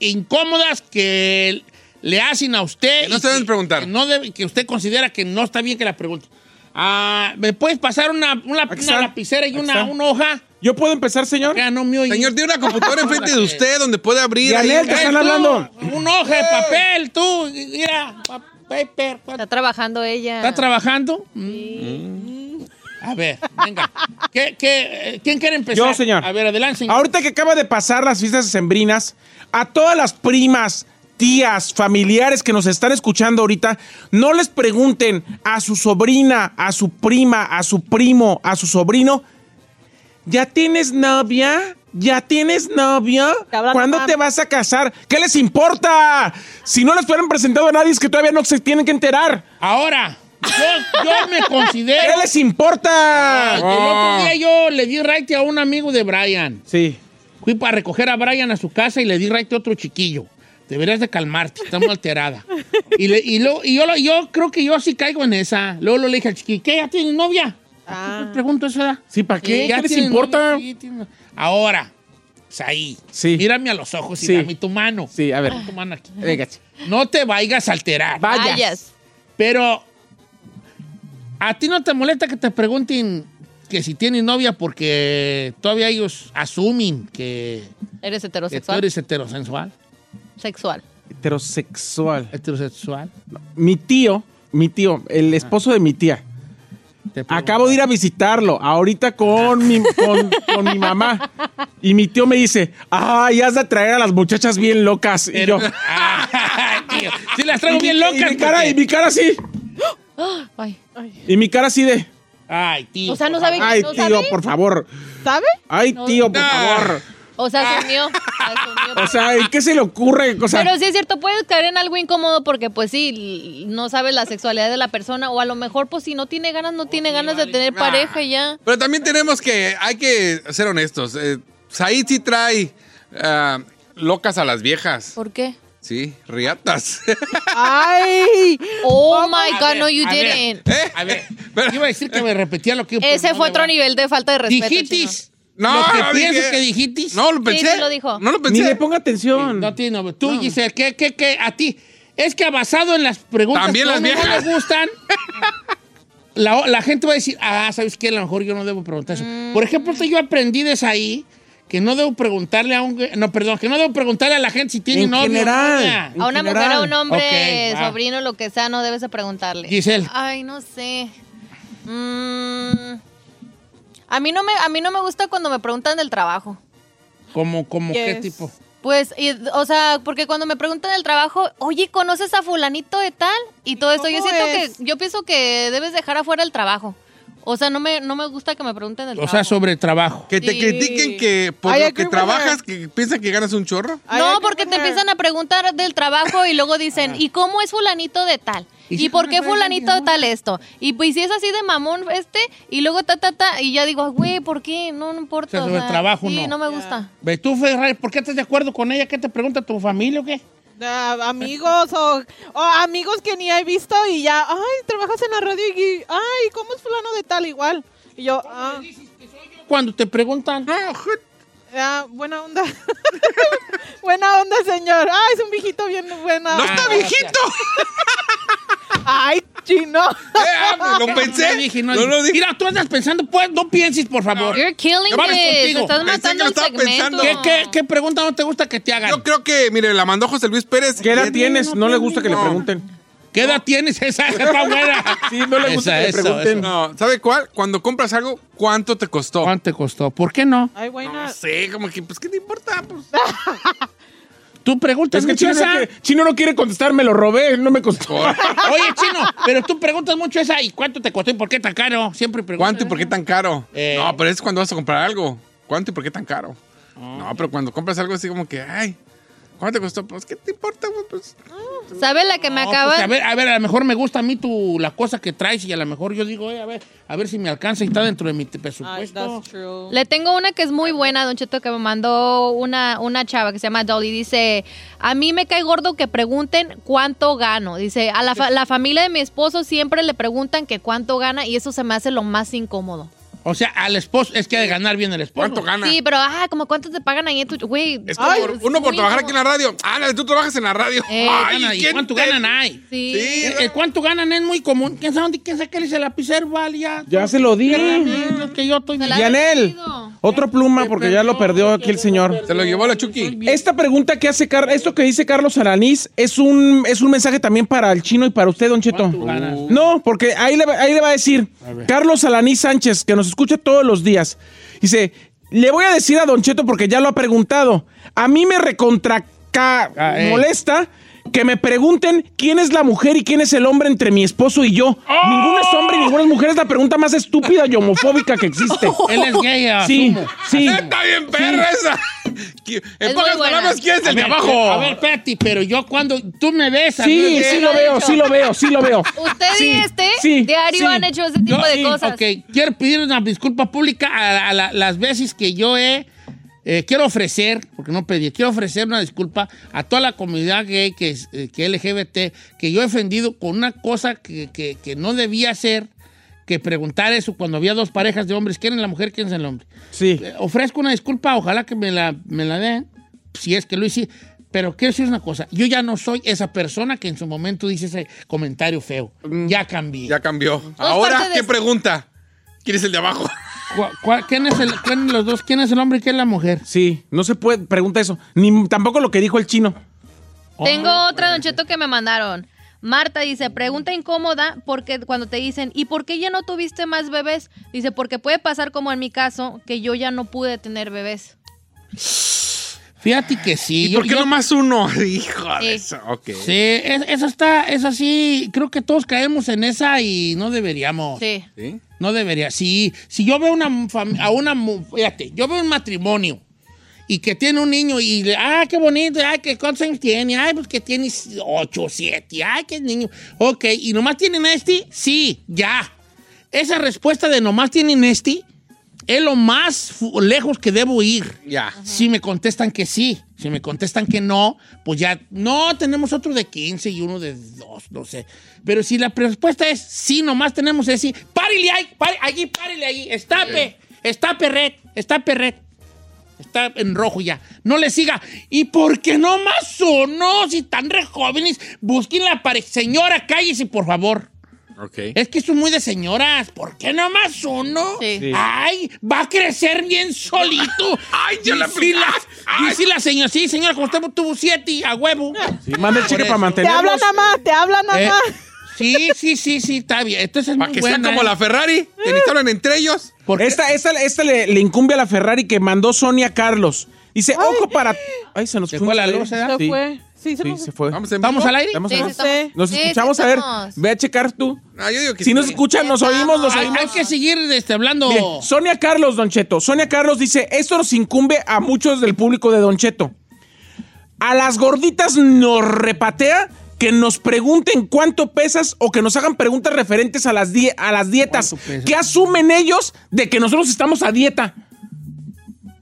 Speaker 3: incómodas que le hacen a usted.
Speaker 4: Que no se deben preguntar.
Speaker 3: Que, no debe- que usted considera que no está bien que la pregunte. Ah, ¿Me puedes pasar una, una- una lapicera y una, una hoja?
Speaker 5: ¿Yo puedo empezar, señor?
Speaker 3: Ya no me oye.
Speaker 4: Señor, tiene una computadora enfrente de usted donde puede abrir. ahí.
Speaker 5: Yanel, te están
Speaker 3: tú,
Speaker 5: hablando.
Speaker 3: Un hoja de papel, tú. Mira, pa- paper.
Speaker 6: Está trabajando ella.
Speaker 3: ¿Está trabajando? Mm. A ver, venga. ¿Qué, qué, eh, quién quiere empezar?
Speaker 5: Yo, señor.
Speaker 3: A ver, adelante, señor.
Speaker 5: Ahorita que acaba de pasar las fiestas sembrinas, a todas las primas, tías, familiares que nos están escuchando ahorita, no les pregunten a su sobrina, a su prima, a su primo, a su sobrino, ¿ya tienes novia? ¿Ya tienes novio? ¿Cuándo te vas a casar? ¿Qué les importa? Si no les fueran presentado a nadie es que todavía no se tienen que enterar.
Speaker 3: Ahora, yo, yo me considero...
Speaker 5: ¿Qué les importa?
Speaker 3: El otro día yo le di raite a un amigo de Brian.
Speaker 5: Sí.
Speaker 3: Fui para recoger a Brian a su casa y le di raite a otro chiquillo. Deberías de calmarte, está muy alterada. Y, le- y, lo- y yo, lo- yo creo que yo sí caigo en esa. Luego le dije al chiquillo, ¿qué? ¿Ya tienes novia?
Speaker 7: Ah.
Speaker 3: Pregunto eso, ¿verdad?
Speaker 5: Sí, ¿para qué?
Speaker 3: ¿Ya
Speaker 5: ¿Qué les
Speaker 3: tienes
Speaker 5: importa?
Speaker 3: novia? Sí, tienes- Ahora, Saí,
Speaker 5: Sí.
Speaker 3: mírame a los ojos y
Speaker 5: Sí.
Speaker 3: dame tu mano.
Speaker 5: Sí, a ver.
Speaker 3: Dame tu mano aquí. No te vayas a alterar.
Speaker 5: Vayas.
Speaker 6: Vayas.
Speaker 3: Pero, ¿a ti no te molesta que te pregunten que si tienes novia porque todavía ellos asumen que,
Speaker 6: ¿Eres
Speaker 3: que tú
Speaker 6: heterosexual?
Speaker 3: eres heterosexual?
Speaker 6: Sexual.
Speaker 5: Heterosexual.
Speaker 3: Heterosexual.
Speaker 5: Mi tío, mi tío, el esposo de mi tía. Acabo de ir a visitarlo, ahorita con mi, con, con mi mamá. Y mi tío me dice, ay, has de traer a las muchachas bien locas. Y yo,
Speaker 3: Ah, tío, sí las traigo
Speaker 5: y
Speaker 3: bien
Speaker 5: mi-
Speaker 3: locas.
Speaker 5: Y mi cara, y mi cara así.
Speaker 6: Ay.
Speaker 5: Y mi cara así de,
Speaker 3: Ay, tío.
Speaker 6: O sea, no
Speaker 3: por
Speaker 6: sabe
Speaker 3: favor.
Speaker 5: ay,
Speaker 6: ¿No
Speaker 5: tío,
Speaker 6: sabe?
Speaker 5: por favor.
Speaker 7: ¿Sabe?
Speaker 5: Ay,
Speaker 6: No.
Speaker 5: tío, por
Speaker 3: Ah.
Speaker 5: favor.
Speaker 6: O sea, asumió. asumió.
Speaker 5: O sea, ¿y qué se le ocurre? O sea,
Speaker 6: Pero sí es cierto, puedes caer en algo incómodo porque pues sí, no sabes la sexualidad de la persona o a lo mejor pues si no tiene ganas, no tiene ganas de tener pareja y ya.
Speaker 4: Pero también tenemos que, hay que ser honestos. Eh, Said sí trae ah, locas a las viejas.
Speaker 6: ¿Por qué?
Speaker 4: Sí, riatas.
Speaker 7: ¡Ay!
Speaker 6: Oh, my God,
Speaker 3: ver,
Speaker 6: no you
Speaker 3: a ver,
Speaker 6: didn't.
Speaker 3: A ver, yo iba a decir que me repetía lo que
Speaker 6: Ese
Speaker 3: no
Speaker 6: fue otro nivel de falta de respeto.
Speaker 3: Dijitis,
Speaker 4: No,
Speaker 3: lo que
Speaker 4: no
Speaker 3: piensas
Speaker 4: dije.
Speaker 3: que dijiste.
Speaker 4: No lo pensé.
Speaker 6: sí lo dijo.
Speaker 4: No lo
Speaker 5: Ni
Speaker 4: pensé.
Speaker 5: le ponga atención.
Speaker 3: No tiene nombre. Tú, Giselle, ¿qué, qué, qué? A ti. Es que basado en las preguntas
Speaker 4: También
Speaker 3: que a
Speaker 4: las
Speaker 3: uno no
Speaker 4: viejas.
Speaker 3: le gustan, la, la gente va a decir, ah, ¿sabes qué? A lo mejor yo no debo preguntar eso.
Speaker 6: Mm.
Speaker 3: Por ejemplo, yo aprendí desde ahí que no debo preguntarle a un... No, perdón, que no debo preguntarle a la gente si tiene
Speaker 5: En
Speaker 3: novio.
Speaker 5: general. En
Speaker 6: A una mujer, a un hombre, sobrino, lo que sea, no debes de preguntarle.
Speaker 3: Giselle.
Speaker 6: Ay, no sé. Mm, a mí no me, a mí no me gusta cuando me preguntan del trabajo.
Speaker 3: Como, como qué tipo.
Speaker 6: Pues, y- o sea, porque cuando me preguntan del trabajo, oye, ¿conoces a fulanito de tal? Y todo esto, yo
Speaker 7: cómo
Speaker 6: siento
Speaker 7: es?
Speaker 6: que, yo pienso que debes dejar afuera el trabajo. O sea, no me, no me gusta que me pregunten del
Speaker 3: O sea, sobre trabajo.
Speaker 4: Que te
Speaker 6: Sí.
Speaker 4: critiquen que por
Speaker 7: I
Speaker 4: lo
Speaker 7: agree
Speaker 4: que
Speaker 7: with
Speaker 4: trabajas, que piensan que ganas un chorro.
Speaker 6: No, porque te empiezan a preguntar del trabajo y luego dicen, ¿y cómo es fulanito de tal?
Speaker 3: ¿Y
Speaker 6: ¿Y,
Speaker 3: si
Speaker 6: por
Speaker 3: no
Speaker 6: qué fulanito de tal esto? Y pues si es así de mamón este, y luego ta, ta, ta, y ya digo, güey, ¿por qué? No, no importa.
Speaker 3: O sea, sobre el trabajo,
Speaker 6: sí,
Speaker 3: no.
Speaker 6: no me gusta.
Speaker 3: Ve tú, Ferrari, ¿por qué estás de acuerdo con ella? ¿Qué te pregunta tu familia o qué?
Speaker 7: Ah, amigos o, o amigos que ni he visto y ya, ay, trabajas en la radio y, ay, ¿cómo es fulano de tal igual? Y yo, ah,
Speaker 3: Cuando te preguntan,
Speaker 7: ah, buena onda. buena onda, señor. Ay, es un viejito bien buena.
Speaker 4: ¡No
Speaker 3: Ah,
Speaker 4: está viejito!
Speaker 7: Ay, chino.
Speaker 4: Eh, lo pensé.
Speaker 3: No dije, no
Speaker 4: lo dije.
Speaker 3: Mira, tú andas pensando, pues, no pienses, por favor.
Speaker 6: You're killing
Speaker 3: contigo.
Speaker 6: Estás matando el segmento.
Speaker 3: ¿Qué, qué, qué pregunta no te gusta que te hagan?
Speaker 4: Yo creo que, mire, la mandó José Luis Pérez.
Speaker 5: ¿Qué edad tienes? No le gusta que le pregunten.
Speaker 3: ¿Qué edad tienes? Esa, está buena.
Speaker 5: Sí, no le gusta
Speaker 3: Esa,
Speaker 5: que le pregunten.
Speaker 3: eso.
Speaker 4: No, ¿sabe cuál? Cuando compras algo, ¿cuánto te costó?
Speaker 3: ¿Cuánto te costó? ¿Por qué no?
Speaker 7: Ay, buena.
Speaker 4: No sé, como que, pues, ¿qué te importa? Pues,
Speaker 3: Tú preguntas
Speaker 5: Es que
Speaker 3: mucho
Speaker 5: Chino no,
Speaker 3: esa.
Speaker 5: quiere, Chino no quiere contestar, me lo robé, no me costó.
Speaker 3: Oye, Chino, pero tú preguntas mucho esa. ¿Y cuánto te costó y por qué tan caro? Siempre preguntas.
Speaker 4: ¿Cuánto y por qué tan caro?
Speaker 3: Eh.
Speaker 4: No, pero es cuando vas a comprar algo. ¿Cuánto y por qué tan caro? No, pero cuando compras algo así como que, ay, ¿cuánto te costó? Pues, ¿qué te importa? güey? Pues,
Speaker 6: ¿Sabes la que me
Speaker 3: No,
Speaker 6: acaba?
Speaker 3: pues, a ver, a ver, a lo mejor me gusta a mí tu, la cosa que traes y a lo mejor yo digo, oye, a ver, a ver si me alcanza y está dentro de mi presupuesto.
Speaker 7: that's true.
Speaker 6: Le tengo una que es muy buena, Don Cheto, que me mandó una, una chava que se llama Dolly. Dice, a mí me cae gordo que pregunten cuánto gano. Dice, a la, fa- la familia de mi esposo siempre le preguntan que cuánto gana y eso se me hace lo más incómodo.
Speaker 3: O sea, al esposo, es que ha de ganar bien el esposo.
Speaker 4: ¿Cuánto gana?
Speaker 6: Sí, pero, ah, como cuánto te pagan ahí en tu... Güey,
Speaker 4: Es como
Speaker 6: ay,
Speaker 4: por- uno por trabajar aquí en la radio. Ah, tú trabajas en la radio.
Speaker 6: Eh,
Speaker 4: Ay,
Speaker 3: Gana, ¿Y
Speaker 4: ¿quién
Speaker 3: cuánto
Speaker 4: te-
Speaker 3: ganan ahí?
Speaker 6: Sí.
Speaker 4: Sí,
Speaker 3: El, el cuánto ganan es muy común. ¿Quién sabe dónde quién sabe qué dice el lapicero? Vale, ya.
Speaker 5: Ya se lo di.
Speaker 3: Es que yo estoy...
Speaker 5: Yanel. Otro pluma porque ya lo perdió aquí el señor.
Speaker 4: Se lo llevó la Chucky.
Speaker 5: Esta pregunta que hace Carlos, esto que dice Carlos Alanís, es un, es un mensaje también para el chino y para usted, Don Cheto.
Speaker 3: ¿Cuánto ganas?
Speaker 5: No, porque ahí le, va- ahí le va a decir Carlos Alanís Sánchez, que nos escucha todos los días. Dice, le voy a decir a Don Cheto porque ya lo ha preguntado. A mí me recontra
Speaker 3: Ah, eh.
Speaker 5: molesta que me pregunten quién es la mujer y quién es el hombre entre mi esposo y yo. Ninguno es hombre y ninguna es mujer. Es la pregunta más estúpida y homofóbica que existe.
Speaker 3: Él es gay,
Speaker 5: Sí,
Speaker 3: asumo.
Speaker 5: sí.
Speaker 4: Está bien, perra esa. En pocas palabras, ¿quién es el de abajo?
Speaker 3: A ver, Patty, pero yo cuando tú me ves a
Speaker 5: Sí,
Speaker 3: mí,
Speaker 5: sí
Speaker 6: lo
Speaker 5: lo
Speaker 6: ha
Speaker 5: veo,
Speaker 6: hecho.
Speaker 5: sí lo veo, sí lo veo.
Speaker 6: Usted
Speaker 5: Sí,
Speaker 6: y este
Speaker 5: sí,
Speaker 6: diario
Speaker 5: sí.
Speaker 6: han hecho ese tipo
Speaker 3: Yo-
Speaker 6: de
Speaker 3: sí,
Speaker 6: cosas.
Speaker 3: Ok, quiero pedir una disculpa pública a, a la- las veces que yo he. Eh, quiero ofrecer, porque no pedí, quiero ofrecer una disculpa a toda la comunidad gay que es eh, que LGBT, que yo he ofendido con una cosa que, que- que no debía ser, que preguntar eso cuando había dos parejas de hombres, ¿quién es la mujer, quién es el hombre?
Speaker 5: Sí.
Speaker 3: Eh, ofrezco una disculpa, ojalá que me la, me la den, si es que lo hice. Pero quiero decir una cosa, yo ya no soy esa persona que en su momento dice ese comentario feo. Ya cambié.
Speaker 4: Ya cambió. Ahora,
Speaker 6: parte de-
Speaker 4: ¿qué pregunta? ¿Quién es el de abajo?
Speaker 3: ¿Cuál- cuál- quién, es el, quién de los dos? ¿Quién es el hombre y quién es la mujer?
Speaker 5: Sí, no se puede, pregunta eso. Ni tampoco lo que dijo el chino.
Speaker 6: Tengo otra, Don Cheto, que me mandaron. Marta dice, pregunta incómoda porque cuando te dicen, ¿y por qué ya no tuviste más bebés? Dice, porque puede pasar como en mi caso, que yo ya no pude tener bebés.
Speaker 3: Fíjate que sí.
Speaker 4: ¿Y
Speaker 3: yo-
Speaker 4: por qué
Speaker 3: yo-
Speaker 4: nomás uno? Hijo de
Speaker 6: Sí.
Speaker 4: eso. Ok.
Speaker 3: Sí, es- esa está, esa sí, creo que todos caemos en esa y no deberíamos.
Speaker 6: Sí.
Speaker 4: ¿Sí?
Speaker 3: No debería. Sí, si yo veo una a una, fíjate, yo veo un matrimonio y que tiene un niño y ah, qué bonito, ay, que cuántos tiene, ay, pues que tiene ocho, siete, ay, qué niño. Ok, y nomás tienen este, sí, ya. Esa respuesta de nomás tienen este es lo más lejos que debo ir.
Speaker 4: Ya.
Speaker 3: Si me contestan que sí, si me contestan que no, pues ya, no, tenemos otro de 15 y uno de 2, no sé. Pero si la respuesta es sí, nomás tenemos ese, párele ahí, párele, allí, párele ahí, estape. Está perret, está perret. Está en rojo ya. No le siga. ¿Y por qué no más uno? Si están re jóvenes, busquen la pareja. Señora, cállese, por favor. Es que son muy de señoras. ¿Por qué no más uno?
Speaker 6: Sí.
Speaker 3: Ay, va a crecer bien solito.
Speaker 4: Ay, yo la
Speaker 3: Dice la, dice la señora. Sí, señora, como usted tuvo siete, a huevo.
Speaker 5: Sí, manda el cheque
Speaker 3: Por
Speaker 5: para
Speaker 3: eso.
Speaker 7: Te hablan
Speaker 5: mantenerlos.
Speaker 7: nada más, te hablan nada
Speaker 3: Eh,
Speaker 7: más.
Speaker 3: sí, sí, sí, sí, está bien. Entonces es
Speaker 4: Para que
Speaker 3: buena,
Speaker 4: sea como
Speaker 3: ¿eh?
Speaker 4: la Ferrari, que ni se hablan entre ellos.
Speaker 5: Esta, esta, esta le, le incumbe a la Ferrari que mandó Sonia Carlos. Dice, ojo para... Ay, se nos
Speaker 3: Se
Speaker 5: fue
Speaker 3: fue la luz, ¿eh?
Speaker 7: Se
Speaker 5: Sí.
Speaker 7: fue. Sí, se
Speaker 5: Sí,
Speaker 7: nos
Speaker 5: se fue.
Speaker 4: Vamos, en
Speaker 3: ¿Vamos
Speaker 4: vivo.
Speaker 3: al aire?
Speaker 5: Vamos
Speaker 6: Sí,
Speaker 5: a-
Speaker 6: sí, estamos.
Speaker 5: Nos
Speaker 6: Sí, sí,
Speaker 5: escuchamos, a ver.
Speaker 6: estamos.
Speaker 5: Ve a checar tú.
Speaker 4: Ah, yo digo que
Speaker 5: Si nos
Speaker 4: sí.
Speaker 5: escuchan, nos oímos, nos
Speaker 3: Hay,
Speaker 5: oímos.
Speaker 3: hay que seguir este, hablando.
Speaker 5: Bien, Sonia Carlos, Don Cheto. Sonia Carlos dice, esto nos incumbe a muchos del público de Don Cheto. A las gorditas nos repatea que nos pregunten cuánto pesas o que nos hagan preguntas referentes a las, die- a las dietas.
Speaker 3: ¿Cuánto pesas?
Speaker 5: ¿Qué asumen ellos de que nosotros estamos a dieta?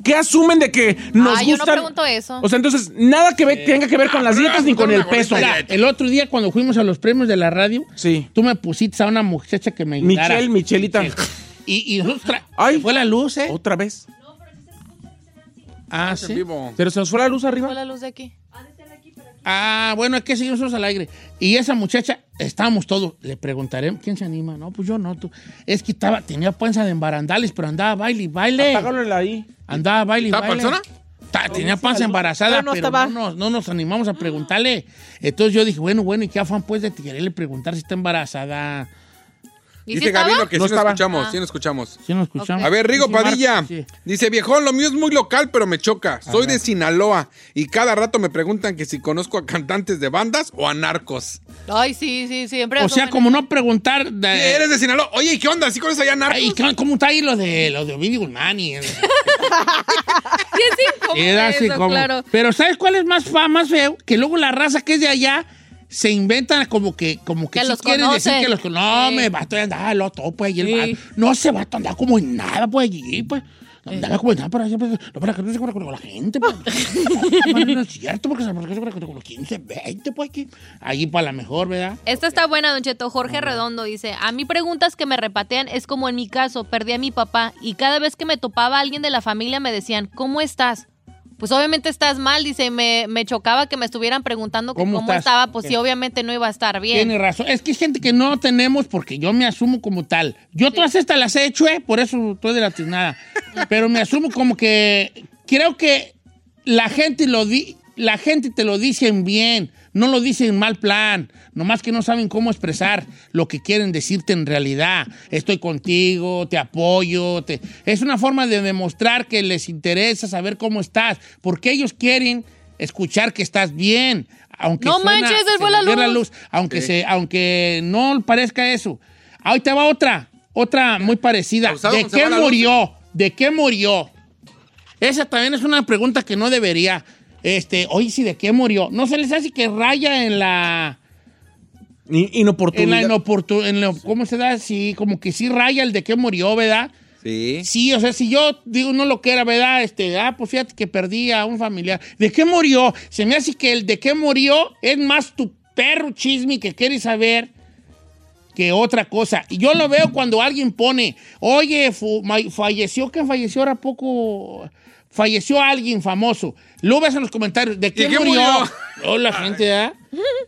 Speaker 5: ¿Qué asumen de que nos
Speaker 6: Ah, yo no pregunto eso.
Speaker 5: O sea, entonces, nada que ver- tenga que ver con las dietas ni con el peso.
Speaker 3: Mira, el otro día cuando fuimos a los premios de la radio,
Speaker 5: Sí.
Speaker 3: tú me pusiste a una muchacha que me ayudara.
Speaker 5: Michelle, Michelita.
Speaker 3: Y, y nosotros tra-
Speaker 5: Ay.
Speaker 3: se fue la luz, ¿eh?
Speaker 5: Otra vez.
Speaker 3: Ah, sí.
Speaker 4: vivo.
Speaker 5: Pero se nos fue la luz
Speaker 6: Fue
Speaker 5: arriba.
Speaker 6: la luz de aquí.
Speaker 3: Ah, bueno, es que seguimos al aire. Y esa muchacha, estábamos todos, le preguntaremos, ¿quién se anima? No, pues yo no, tú. Es que estaba, tenía panza de embarandales, pero andaba baile y baile.
Speaker 5: Apágalo ahí.
Speaker 3: Andaba baile y
Speaker 4: ¿Estaba
Speaker 3: baile.
Speaker 4: panzona?
Speaker 3: Ta- tenía panza embarazada,
Speaker 7: Pero no
Speaker 3: pero,
Speaker 7: estaba.
Speaker 3: no, nos, no nos animamos a preguntarle. Entonces yo dije, bueno, bueno, ¿y qué afán pues de quererle preguntar si está embarazada?
Speaker 6: ¿Y
Speaker 4: Dice
Speaker 6: si?
Speaker 4: Gabino que
Speaker 5: No
Speaker 4: sí nos
Speaker 5: estaba.
Speaker 4: escuchamos,
Speaker 6: Ah.
Speaker 4: sí nos escuchamos.
Speaker 3: ¿Sí nos escuchamos?
Speaker 4: A ver, Rigo Padilla.
Speaker 3: sí.
Speaker 4: Dice, viejón, lo mío es muy local, pero me choca. Soy de Sinaloa y cada rato me preguntan que si conozco a cantantes de bandas o a narcos.
Speaker 6: Ay, sí, sí, siempre.
Speaker 3: O sea, como no preguntar... de-
Speaker 4: Sí, Eres de Sinaloa. Oye, ¿y qué onda? ¿Sí conoces allá a narcos?
Speaker 3: Ay, ¿cómo- ¿Cómo está ahí lo de, lo de Ovidio Guzmán? y-
Speaker 6: Sí, es incómodo
Speaker 3: Era así
Speaker 6: eso,
Speaker 3: como-
Speaker 6: claro.
Speaker 3: Pero ¿sabes cuál es más, fa- más feo? Que luego la raza que es de allá se inventan como que, como que,
Speaker 6: Que
Speaker 3: sí
Speaker 6: los
Speaker 3: quieren
Speaker 6: conoce.
Speaker 3: decir que los. No,
Speaker 6: Sí.
Speaker 3: me vato andaba lo todo pues allí. el
Speaker 6: Sí.
Speaker 3: No se va a andar como en nada pues allí, pues. Andaba como en nada para allá, no para que no se con la gente, pues. No, es cierto, porque se con los 15, 20, pues aquí. Allí para la mejor, ¿verdad?
Speaker 6: Esta está buena, Don Cheto. Jorge Redondo dice: A mí preguntas que me repatean es como en mi caso, perdí a mi papá y cada vez que me topaba alguien de la familia me decían, ¿cómo estás? Pues obviamente estás mal, dice, me, me chocaba que me estuvieran preguntando que
Speaker 3: ¿Cómo
Speaker 6: estaba, pues sí, obviamente no iba a estar bien.
Speaker 3: Tiene razón. Es que hay gente que no tenemos porque yo me asumo como tal. Yo todas estas las he hecho, ¿eh? Por eso estoy de la tiznada. Pero me asumo como que creo que la gente lo di la gente te lo dicen bien, no lo dicen en mal plan, nomás que no saben cómo expresar lo que quieren decirte en realidad. Estoy contigo, te apoyo, te... es una forma de demostrar que les interesa saber cómo estás, porque ellos quieren escuchar que estás bien. Aunque
Speaker 6: No
Speaker 3: suena-
Speaker 6: manches,
Speaker 3: se
Speaker 6: la luz.
Speaker 3: aunque, se, aunque no parezca eso. Ahí te va otra, otra muy parecida.
Speaker 4: Abusado,
Speaker 3: ¿De qué murió? ¿De qué murió? Esa también es una pregunta que no debería. Este, oye, sí, ¿de qué murió? ¿No se les hace que raya en la...
Speaker 5: In-
Speaker 3: En
Speaker 5: Inoportunidad.
Speaker 3: la inoportu- en lo- ¿Cómo se da? Sí, como que sí raya el de qué murió, ¿verdad?
Speaker 4: Sí.
Speaker 3: Sí, o sea, si yo digo no lo que era, ¿verdad? Este, ah, pues fíjate que perdí a un familiar. ¿De qué murió? Se me hace que el de qué murió es más tu perro chisme que quieres saber que otra cosa. Y yo lo veo cuando alguien pone, oye, falleció, ¿quién falleció ahora poco? Falleció alguien famoso. Luego ves en los comentarios, ¿de qué,
Speaker 4: qué
Speaker 3: murió?
Speaker 4: murió?
Speaker 3: Oh, gente, ¿verdad?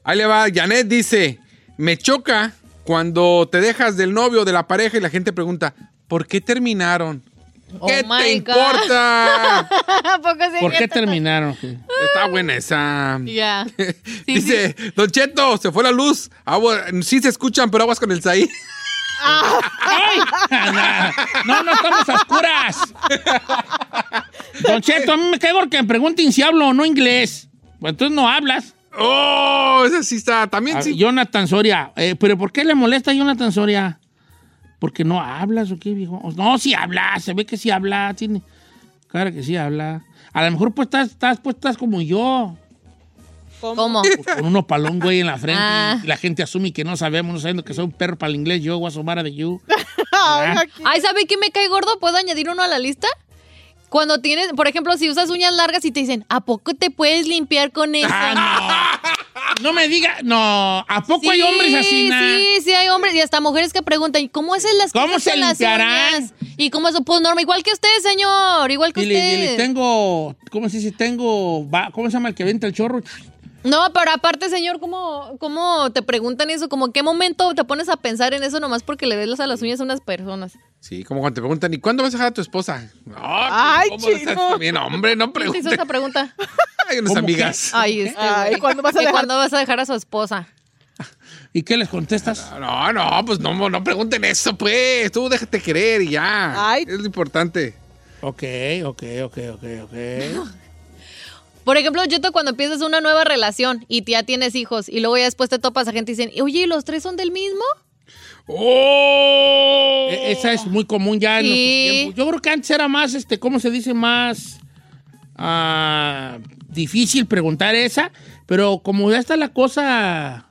Speaker 4: Ahí le va, Janet dice, me choca cuando te dejas del novio o de la pareja y la gente pregunta, ¿por qué terminaron?
Speaker 6: Oh
Speaker 4: ¿Qué
Speaker 6: my
Speaker 4: te importa?
Speaker 6: ¿A poco sí
Speaker 3: ¿Por qué terminaron?
Speaker 4: Está buena esa.
Speaker 6: Ya. Sí,
Speaker 4: Dice, Don Cheto, se fue la luz. Agua- sí se escuchan, pero aguas con el Saí.
Speaker 3: ¡Ay! No, no estamos a oscuras. Don Cheto, a mí me cae porque me pregunten si hablo o no inglés. Pues entonces no hablas.
Speaker 4: Oh, esa sí está. También
Speaker 3: Ah,
Speaker 4: sí.
Speaker 3: Jonathan Soria. Eh, ¿Pero por qué le molesta a Jonathan Soria? ¿Porque no hablas o qué, viejo? No, sí habla. Se ve que sí habla. Tiene cara que sí habla. A lo mejor pues estás, estás, pues, estás como yo.
Speaker 6: ¿Cómo?
Speaker 3: Pues, con uno palón, güey, en la frente.
Speaker 6: Ah.
Speaker 3: Y la gente asume que no sabemos, no sabiendo que soy un perro para el inglés. Yo, guasomara de you.
Speaker 7: Ay,
Speaker 3: ¿verdad?
Speaker 7: aquí.
Speaker 6: Ay, ¿sabe qué me cae gordo? ¿Puedo añadir uno a la lista? Cuando tienes, por ejemplo, si usas uñas largas y te dicen, ¿a poco te puedes limpiar con eso?
Speaker 3: Ah, No me diga, no, ¿a poco hay hombres así? na?
Speaker 6: Sí, sí hay hombres y hasta mujeres que preguntan, ¿y cómo hacen las
Speaker 3: ¿Cómo
Speaker 6: cosas
Speaker 3: se
Speaker 6: las
Speaker 3: limpiarán?
Speaker 6: uñas? ¿Y cómo eso? Pues norma, igual que usted, señor, igual que usted.
Speaker 3: dile, tengo, ¿cómo se dice? Tengo, ¿cómo se llama el que venta el chorro?
Speaker 6: No, pero aparte, señor, ¿cómo, ¿cómo te preguntan eso? Como, ¿qué momento te pones a pensar en eso nomás porque le ves a las uñas a unas personas?
Speaker 4: Sí, como cuando te preguntan, ¿y cuándo vas a dejar a tu esposa? No,
Speaker 7: Ay,
Speaker 4: ¿cómo estás
Speaker 7: chino.
Speaker 4: también? Hombre, no
Speaker 6: ¿Quién te hizo
Speaker 4: preguntes.
Speaker 6: esa pregunta?
Speaker 4: Hay unas
Speaker 3: ¿Cómo qué?
Speaker 4: amigas.
Speaker 6: Ay, este,
Speaker 7: Ay. ¿cuándo vas a
Speaker 6: ¿Y
Speaker 7: dejar-
Speaker 6: cuándo vas a dejar a su esposa?
Speaker 3: ¿Y qué les contestas?
Speaker 4: No, no, pues no, no pregunten eso, pues. Tú déjate querer y ya.
Speaker 7: Ay.
Speaker 4: Es lo importante.
Speaker 3: Ok, ok, ok, ok, ok.
Speaker 6: Por ejemplo, yo te cuando empiezas una nueva relación y ya tienes hijos y luego ya después te topas a gente y dicen, oye, ¿y los tres son del mismo?
Speaker 4: ¡Oh!
Speaker 3: E- Esa es muy común ya en
Speaker 6: Sí.
Speaker 3: nuestros tiempos. Yo creo que antes era más, este, ¿cómo se dice? Más ah, difícil preguntar esa, pero como ya está la cosa,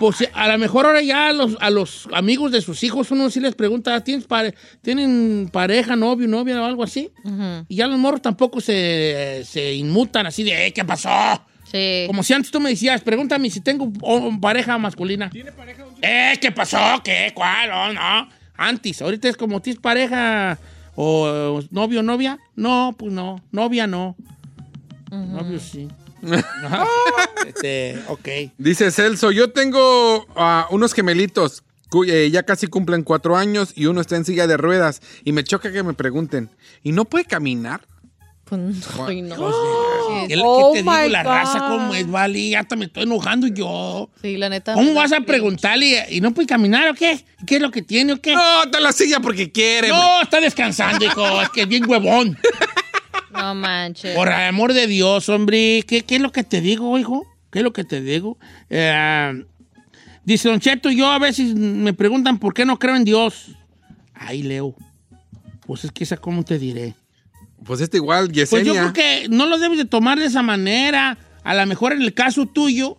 Speaker 3: pues a lo mejor ahora ya a los, a los amigos de sus hijos uno sí les pregunta, ¿tienes pare- ¿tienen pareja, novio, novia o algo así? Y ya los morros tampoco se, se inmutan así de, "Eh, ¿qué pasó?
Speaker 6: Sí.
Speaker 3: Como si antes tú me decías, pregúntame si tengo pareja masculina. ¿Tiene pareja? Eh, ¿qué pasó? ¿Qué? ¿Cuál? Oh, no. Antes, ahorita es como, ¿tienes pareja o novio novia? No, pues no. Novia no. Novio sí. este, ok.
Speaker 4: Dice Celso, yo tengo ah, unos gemelitos. eh, ya casi cumplen cuatro años y uno está en silla de ruedas. Y me choca que me pregunten, ¿y no puede caminar?
Speaker 6: Pues, ay, no.
Speaker 3: ¿Qué, qué
Speaker 7: Oh
Speaker 3: te digo?
Speaker 7: my
Speaker 3: La raza,
Speaker 7: God.
Speaker 3: ¿cómo es, vale? Ya hasta me estoy enojando yo.
Speaker 6: Sí, la neta.
Speaker 3: ¿Cómo vas a preguntarle y no puede caminar o qué? ¿Qué es lo que tiene o qué?
Speaker 4: No, está en la silla porque quiere.
Speaker 3: No, está descansando, hijo. Es que es bien huevón.
Speaker 6: No manches.
Speaker 3: Por amor de Dios, hombre. ¿Qué, qué es lo que te digo, hijo? ¿Qué es lo que te digo? Eh, dice Don Cheto, yo a veces me preguntan por qué no creo en Dios. Ay, Leo. Pues es que esa, ¿cómo te diré?
Speaker 4: Pues este igual,
Speaker 3: Pues yo
Speaker 4: Yesenia.
Speaker 3: creo que no lo debes de tomar de esa manera. A lo mejor en el caso tuyo,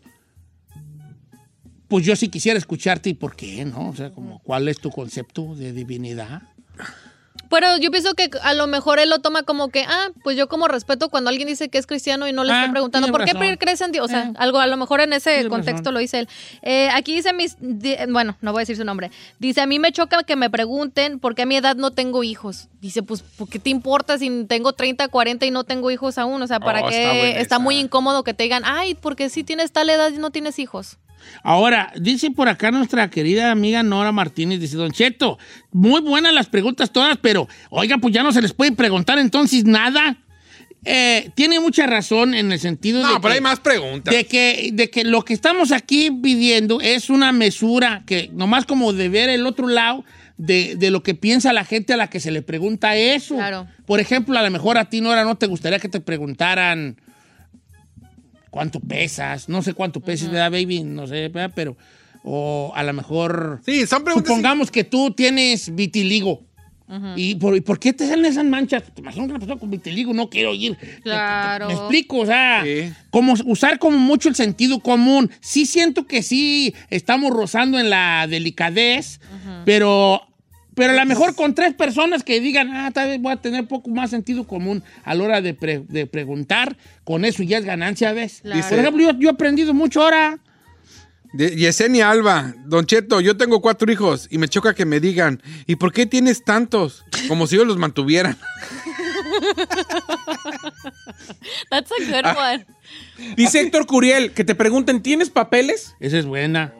Speaker 3: pues yo sí quisiera escucharte y por qué, ¿no? O sea, como, ¿cuál es tu concepto de divinidad?
Speaker 6: Pero yo pienso que a lo mejor él lo toma como que, ah, pues yo como respeto cuando alguien dice que es cristiano y no le
Speaker 3: Ah,
Speaker 6: está preguntando por qué crees en Dios. O sea,
Speaker 3: Eh.
Speaker 6: algo a lo mejor en ese contexto
Speaker 3: razón.
Speaker 6: lo dice él. Eh, aquí dice mis, di- bueno, no voy a decir su nombre. Dice, a mí me choca que me pregunten por qué a mi edad no tengo hijos. Dice, pues, ¿por qué te importa si tengo 30, 40 y no tengo hijos aún? O sea, ¿para
Speaker 4: Oh,
Speaker 6: qué?
Speaker 4: está
Speaker 6: Está, muy incómodo que te digan, ay, porque si tienes tal edad y no tienes hijos.
Speaker 3: Ahora, dice por acá nuestra querida amiga Nora Martínez, dice, Don Cheto, muy buenas las preguntas todas, pero, oiga, pues ya no se les puede preguntar entonces nada. Eh, tiene mucha razón en el sentido de
Speaker 4: No,
Speaker 3: que,
Speaker 4: pero hay más preguntas.
Speaker 3: de que, de que lo que estamos aquí pidiendo es una mesura que nomás como de ver el otro lado de, de lo que piensa la gente a la que se le pregunta eso.
Speaker 6: Claro.
Speaker 3: Por ejemplo, a lo mejor a ti, Nora, no te gustaría que te preguntaran cuánto pesas, no sé cuánto pesas, ¿verdad, baby? No sé, ¿verdad? Pero, o a lo mejor...
Speaker 4: Sí, son preguntas.
Speaker 3: Supongamos que tú tienes vitiligo. ¿Y por, y por qué te salen esas manchas? Te imagino que una persona con vitiligo no quiero ir.
Speaker 6: Claro.
Speaker 3: Me explico, o sea,
Speaker 4: Sí.
Speaker 3: como usar como mucho el sentido común. Sí siento que sí estamos rozando en la delicadez, pero, pero a lo mejor con tres personas que digan, ah, tal vez voy a tener poco más sentido común a la hora de, pre- de preguntar, con eso ya es ganancia, ¿ves?
Speaker 6: Claro.
Speaker 3: Por ejemplo, yo, yo he aprendido mucho ahora.
Speaker 4: De- Yesenia Alba, Don Cheto, yo tengo cuatro hijos y me choca que me digan, ¿y por qué tienes tantos? Como si yo los mantuvieran.
Speaker 6: That's a good one.
Speaker 5: Dice Héctor Curiel, que te pregunten, ¿tienes papeles?
Speaker 3: Esa es buena.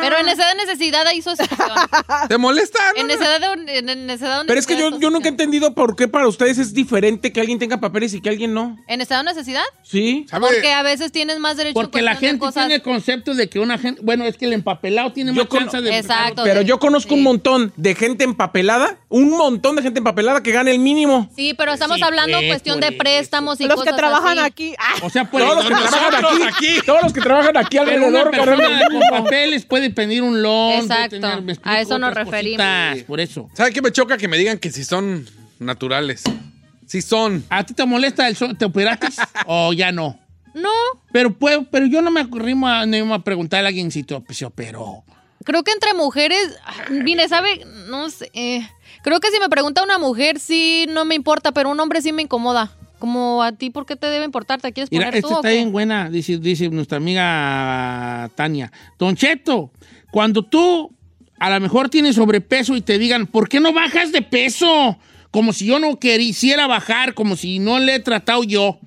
Speaker 6: Pero en esa necesidad hay su excepción.
Speaker 4: ¿Te molesta?
Speaker 6: en necesidad de, en, en necesidad de
Speaker 5: Pero es que yo,
Speaker 6: necesidad,
Speaker 5: yo nunca he entendido por qué para ustedes es diferente que alguien tenga papeles y que alguien no.
Speaker 6: ¿En estado de necesidad?
Speaker 5: ¿Sí?
Speaker 4: ¿Sabe?
Speaker 6: Porque a veces tienes más derecho
Speaker 3: Porque la
Speaker 6: de
Speaker 3: gente
Speaker 6: cosas.
Speaker 3: tiene el concepto de que una gente, bueno, es que el empapelado tiene
Speaker 5: Yo
Speaker 3: más
Speaker 5: con-
Speaker 3: chance de...
Speaker 6: Exacto.
Speaker 5: Pero
Speaker 6: de-
Speaker 5: yo conozco
Speaker 6: sí.
Speaker 5: un montón de gente empapelada, un montón de gente empapelada que gana el mínimo.
Speaker 6: Sí, pero estamos
Speaker 3: Sí,
Speaker 6: hablando
Speaker 3: pues,
Speaker 6: cuestión de préstamos y
Speaker 7: Los que trabajan
Speaker 6: así.
Speaker 7: aquí. Ah,
Speaker 3: O sea, puede...
Speaker 5: Todos los que trabajan aquí, todos los que trabajan aquí alrededor ganan
Speaker 3: papeles puede pedir un loan.
Speaker 6: Exacto.
Speaker 3: tener, ¿me explico?
Speaker 6: A eso nos referimos.
Speaker 3: cositas, Por eso.
Speaker 4: ¿Sabe qué me choca? Que me digan que si son naturales. Si son.
Speaker 3: ¿A ti te molesta el so- te operaste o ya no?
Speaker 6: No,
Speaker 3: Pero puedo, pero yo no me arrimo a, no a preguntarle a alguien si te, se operó.
Speaker 6: Creo que entre mujeres, vine, ¿sabe? No sé. eh, creo que si me pregunta una mujer, sí, no me importa, pero un hombre sí me incomoda. Como a ti, ¿por qué te debe importar? ¿Te quieres
Speaker 3: Mira,
Speaker 6: poner
Speaker 3: esta
Speaker 6: tú o
Speaker 3: está
Speaker 6: qué?
Speaker 3: bien buena, dice, dice nuestra amiga Tania. Don Cheto, cuando tú a lo mejor tienes sobrepeso y te digan, ¿por qué no bajas de peso? Como si yo no quisiera bajar, como si no le he tratado yo.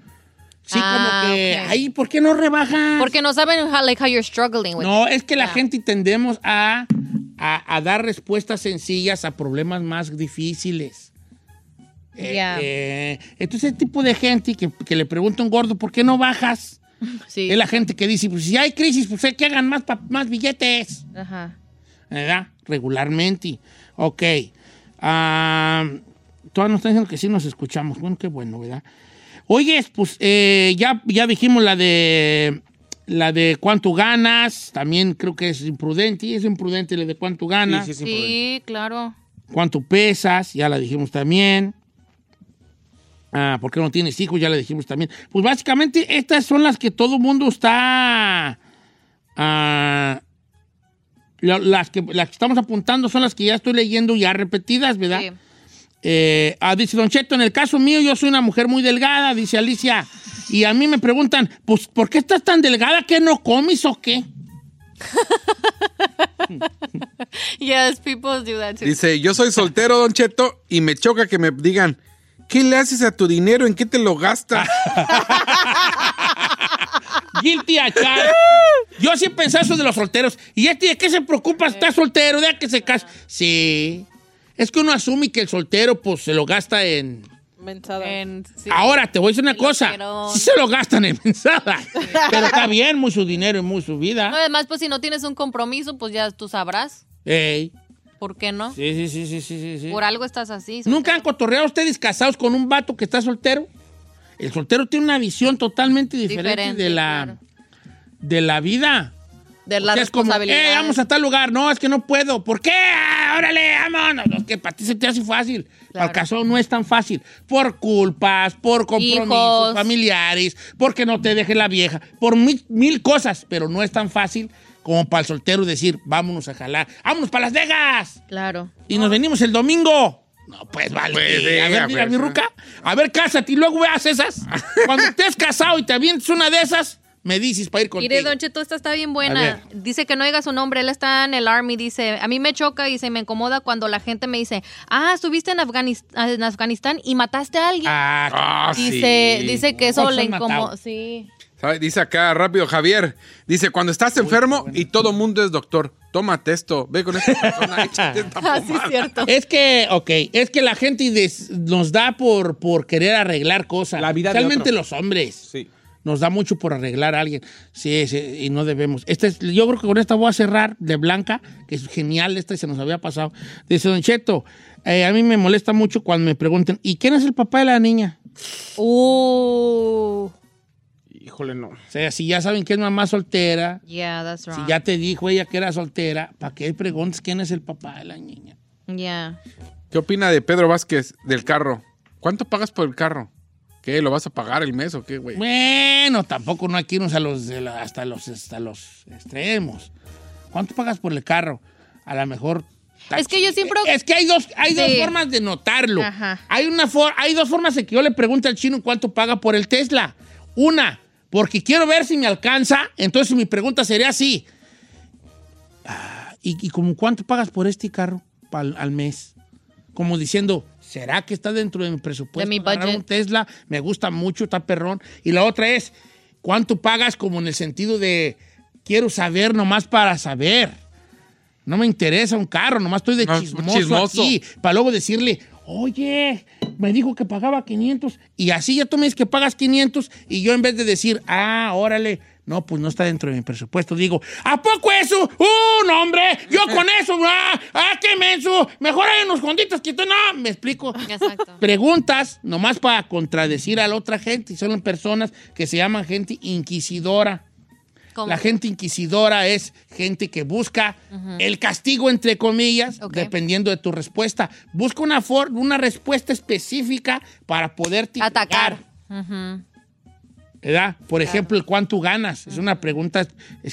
Speaker 3: Sí,
Speaker 6: Ah,
Speaker 3: como que,
Speaker 6: ok.
Speaker 3: ay, ¿por qué no rebajas?
Speaker 6: Porque no saben how, like, how you're struggling with
Speaker 3: No, es que la
Speaker 6: Yeah.
Speaker 3: gente tendemos a, a- a dar respuestas sencillas a problemas más difíciles. Eh,
Speaker 6: Yeah.
Speaker 3: eh, entonces, ese tipo de gente que, que le pregunta a un gordo, ¿por qué no bajas?
Speaker 6: Sí.
Speaker 3: Es la gente que dice, pues si hay crisis, pues hay que hagan más, pa- más billetes,
Speaker 6: Ajá.
Speaker 3: ¿verdad? Regularmente. Ok. Ah, todas nos están diciendo que sí nos escuchamos. Bueno, qué bueno, ¿verdad? Oye, pues eh, ya, ya dijimos la de la de cuánto ganas, también creo que es imprudente, es imprudente la de cuánto ganas,
Speaker 6: Sí, claro.
Speaker 3: cuánto pesas, ya la dijimos también. Ah, ¿por qué no tienes hijos? Ya la dijimos también. Pues básicamente estas son las que todo mundo está... ah, la- las, que, las que estamos apuntando son las que ya estoy leyendo ya repetidas, ¿verdad? Eh, ah, dice Don Cheto, en el caso mío yo soy una mujer muy delgada, dice Alicia, y a mí me preguntan, pues, ¿por qué estás tan delgada? ¿Que no comes o qué?
Speaker 6: Yes, people do that too.
Speaker 4: Dice, yo soy soltero, Don Cheto, y me choca que me digan, ¿qué le haces a tu dinero? ¿En qué te lo gastas?
Speaker 3: Guilty a child. Yo sí he pensado eso de los solteros. ¿Y este de qué se preocupa? Está soltero, de que se casa. Sí. Es que uno asume que el soltero, pues, se lo gasta en...
Speaker 6: En- sí.
Speaker 3: Ahora, te voy a decir una cosa. Sí se lo gastan en mensada. Pero está bien, muy su dinero y muy su
Speaker 6: No,
Speaker 3: vida.
Speaker 6: además, pues si no tienes un compromiso, pues ya tú sabrás.
Speaker 3: Ey.
Speaker 6: ¿Por qué no?
Speaker 3: Sí, sí, sí, sí, sí, sí.
Speaker 6: Por algo estás así.
Speaker 3: ¿Nunca han cotorreado ustedes casados con un vato que está soltero? El soltero tiene una visión totalmente diferente,
Speaker 6: Diferente,
Speaker 3: de, la, de la vida.
Speaker 6: De la
Speaker 3: O sea, es como,
Speaker 6: responsabilidad.
Speaker 3: eh, vamos a tal lugar. No, es que no puedo. ¿Por qué? Ah, órale, vámonos. No, es que para ti se te hace fácil. Para el casado no es tan fácil. Por culpas, por compromisos
Speaker 6: Hijos.
Speaker 3: familiares, porque no te deje la vieja, por mil, mil cosas. Pero no es tan fácil como para el soltero decir, vámonos a jalar. ¡Vámonos para Las Vegas!
Speaker 6: Claro.
Speaker 3: Y nos venimos el domingo. No, pues vale.
Speaker 4: Pues,
Speaker 3: a ver, mira,
Speaker 4: pues.
Speaker 3: mi ruca. A ver, cásate y luego veas esas. Cuando estés casado y te avientes una de esas, me dices para ir contigo.
Speaker 6: Mire, Don Cheto, esta está bien buena. Dice que no diga su nombre, él está en el Army, dice, a mí me choca y se me incomoda cuando la gente me dice, ah, estuviste en, Afganis- en Afganistán y mataste a alguien.
Speaker 4: Ah,
Speaker 6: dice,
Speaker 4: sí.
Speaker 6: dice que eso
Speaker 4: ¿Cuántos
Speaker 6: le incomoda. Sí.
Speaker 4: ¿Sabe? Dice acá rápido Javier. Dice, cuando estás enfermo y todo mundo es doctor, tómate esto, ve con esta persona, échate esta
Speaker 6: Ah, sí,
Speaker 4: pomada.
Speaker 6: cierto.
Speaker 3: Es que, ok, es que la gente des- nos da por, por querer arreglar cosas. La
Speaker 5: vida de otro.
Speaker 3: los hombres.
Speaker 5: Sí.
Speaker 3: Nos da mucho por arreglar a alguien. Sí, sí, y no debemos. Este es- yo creo que con esta voy a cerrar de Blanca, que es genial, esta se nos había pasado. Dice Don Cheto, eh, a mí me molesta mucho cuando me preguntan, ¿y quién es el papá de la niña?
Speaker 6: Uh,
Speaker 5: Híjole, no.
Speaker 3: O sea, si ya saben que es mamá soltera,
Speaker 6: yeah, that's
Speaker 3: si
Speaker 6: wrong.
Speaker 3: ya te dijo ella que era soltera, ¿para qué preguntas quién es el papá de la niña?
Speaker 6: Yeah.
Speaker 4: ¿Qué opina de Pedro Vázquez del carro? ¿Cuánto pagas por el carro? ¿Qué? ¿Lo vas a pagar el mes o qué, güey?
Speaker 3: Bueno, tampoco no hay que irnos a los, hasta, los, hasta los extremos. ¿Cuánto pagas por el carro? A lo mejor...
Speaker 6: Es que yo siempre...
Speaker 3: Es que hay dos, hay dos
Speaker 6: Sí.
Speaker 3: formas de notarlo.
Speaker 6: Ajá.
Speaker 3: Hay, una for- hay dos formas de que yo le pregunte al chino cuánto paga por el Tesla. Una, porque quiero ver si me alcanza. Entonces mi pregunta sería así. Ah, ¿Y, y como cuánto pagas por este carro al mes? Como diciendo, ¿será que está dentro de mi presupuesto?
Speaker 6: De mi budget.
Speaker 3: un Tesla, me gusta mucho, está perrón. Y la otra es, ¿cuánto pagas como en el sentido de, quiero saber nomás para saber? No me interesa un carro, nomás estoy de
Speaker 4: No,
Speaker 3: chismoso,
Speaker 4: chismoso.
Speaker 3: aquí. Para luego decirle, oye, me dijo que pagaba 500. Y así ya tú me dices que pagas 500. Y yo en vez de decir, ah, órale, no, pues no está dentro de mi presupuesto. Digo, ¿a poco eso? ¡Uh, no, hombre! Yo con eso, ¡ah! ¡Ah, qué menso! Mejor hay unos conditos que tú no. Me explico.
Speaker 6: Exacto.
Speaker 3: Preguntas nomás para contradecir a la otra gente. Y son personas que se llaman gente inquisidora.
Speaker 6: ¿Cómo?
Speaker 3: La gente inquisidora es gente que busca el castigo, entre comillas, dependiendo de tu respuesta. Busca una, for- una respuesta específica para poderte
Speaker 6: Atacar.
Speaker 3: ¿verdad? Por ejemplo, el cuánto ganas. Es una pregunta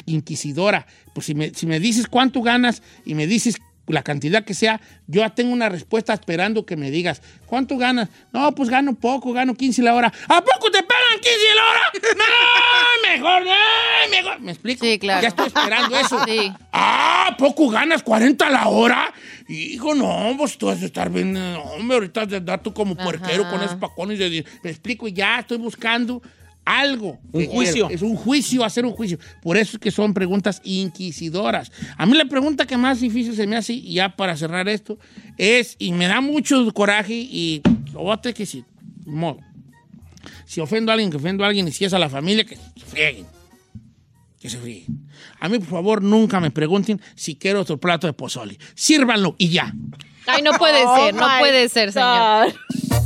Speaker 3: inquisidora. Pues si me, si me dices cuánto ganas y me dices la cantidad que sea, yo ya tengo una respuesta esperando que me digas, ¿cuánto ganas? No, pues gano poco, gano 15 la hora. ¿A poco te pagan 15 la hora? No, mejor, no, mejor. ¿Me explico?
Speaker 6: Sí, claro.
Speaker 3: Ya estoy esperando eso.
Speaker 6: Sí.
Speaker 3: Ah, ¿a poco ganas 40 la hora? Hijo, no, pues tú has de estar bien, no, hombre, ahorita de andar tú como puerquero con esos pacones de... Me explico, y ya estoy buscando algo.
Speaker 5: Un
Speaker 3: que
Speaker 5: juicio.
Speaker 3: quiero. Es un juicio, hacer un juicio. Por eso es que son preguntas inquisidoras. A mí la pregunta que más difícil se me hace, y ya para cerrar esto, es, y me da mucho coraje, y lo tener que ni modo. Si ofendo a alguien, que ofendo a alguien, y si es a la familia, que se frieguen. Que se frieguen. A mí, por favor, nunca me pregunten si quiero otro plato de pozole. Sírvanlo y ya.
Speaker 6: Ay, no puede
Speaker 7: Oh
Speaker 6: ser, no
Speaker 7: my
Speaker 6: puede ser, señor.
Speaker 7: God.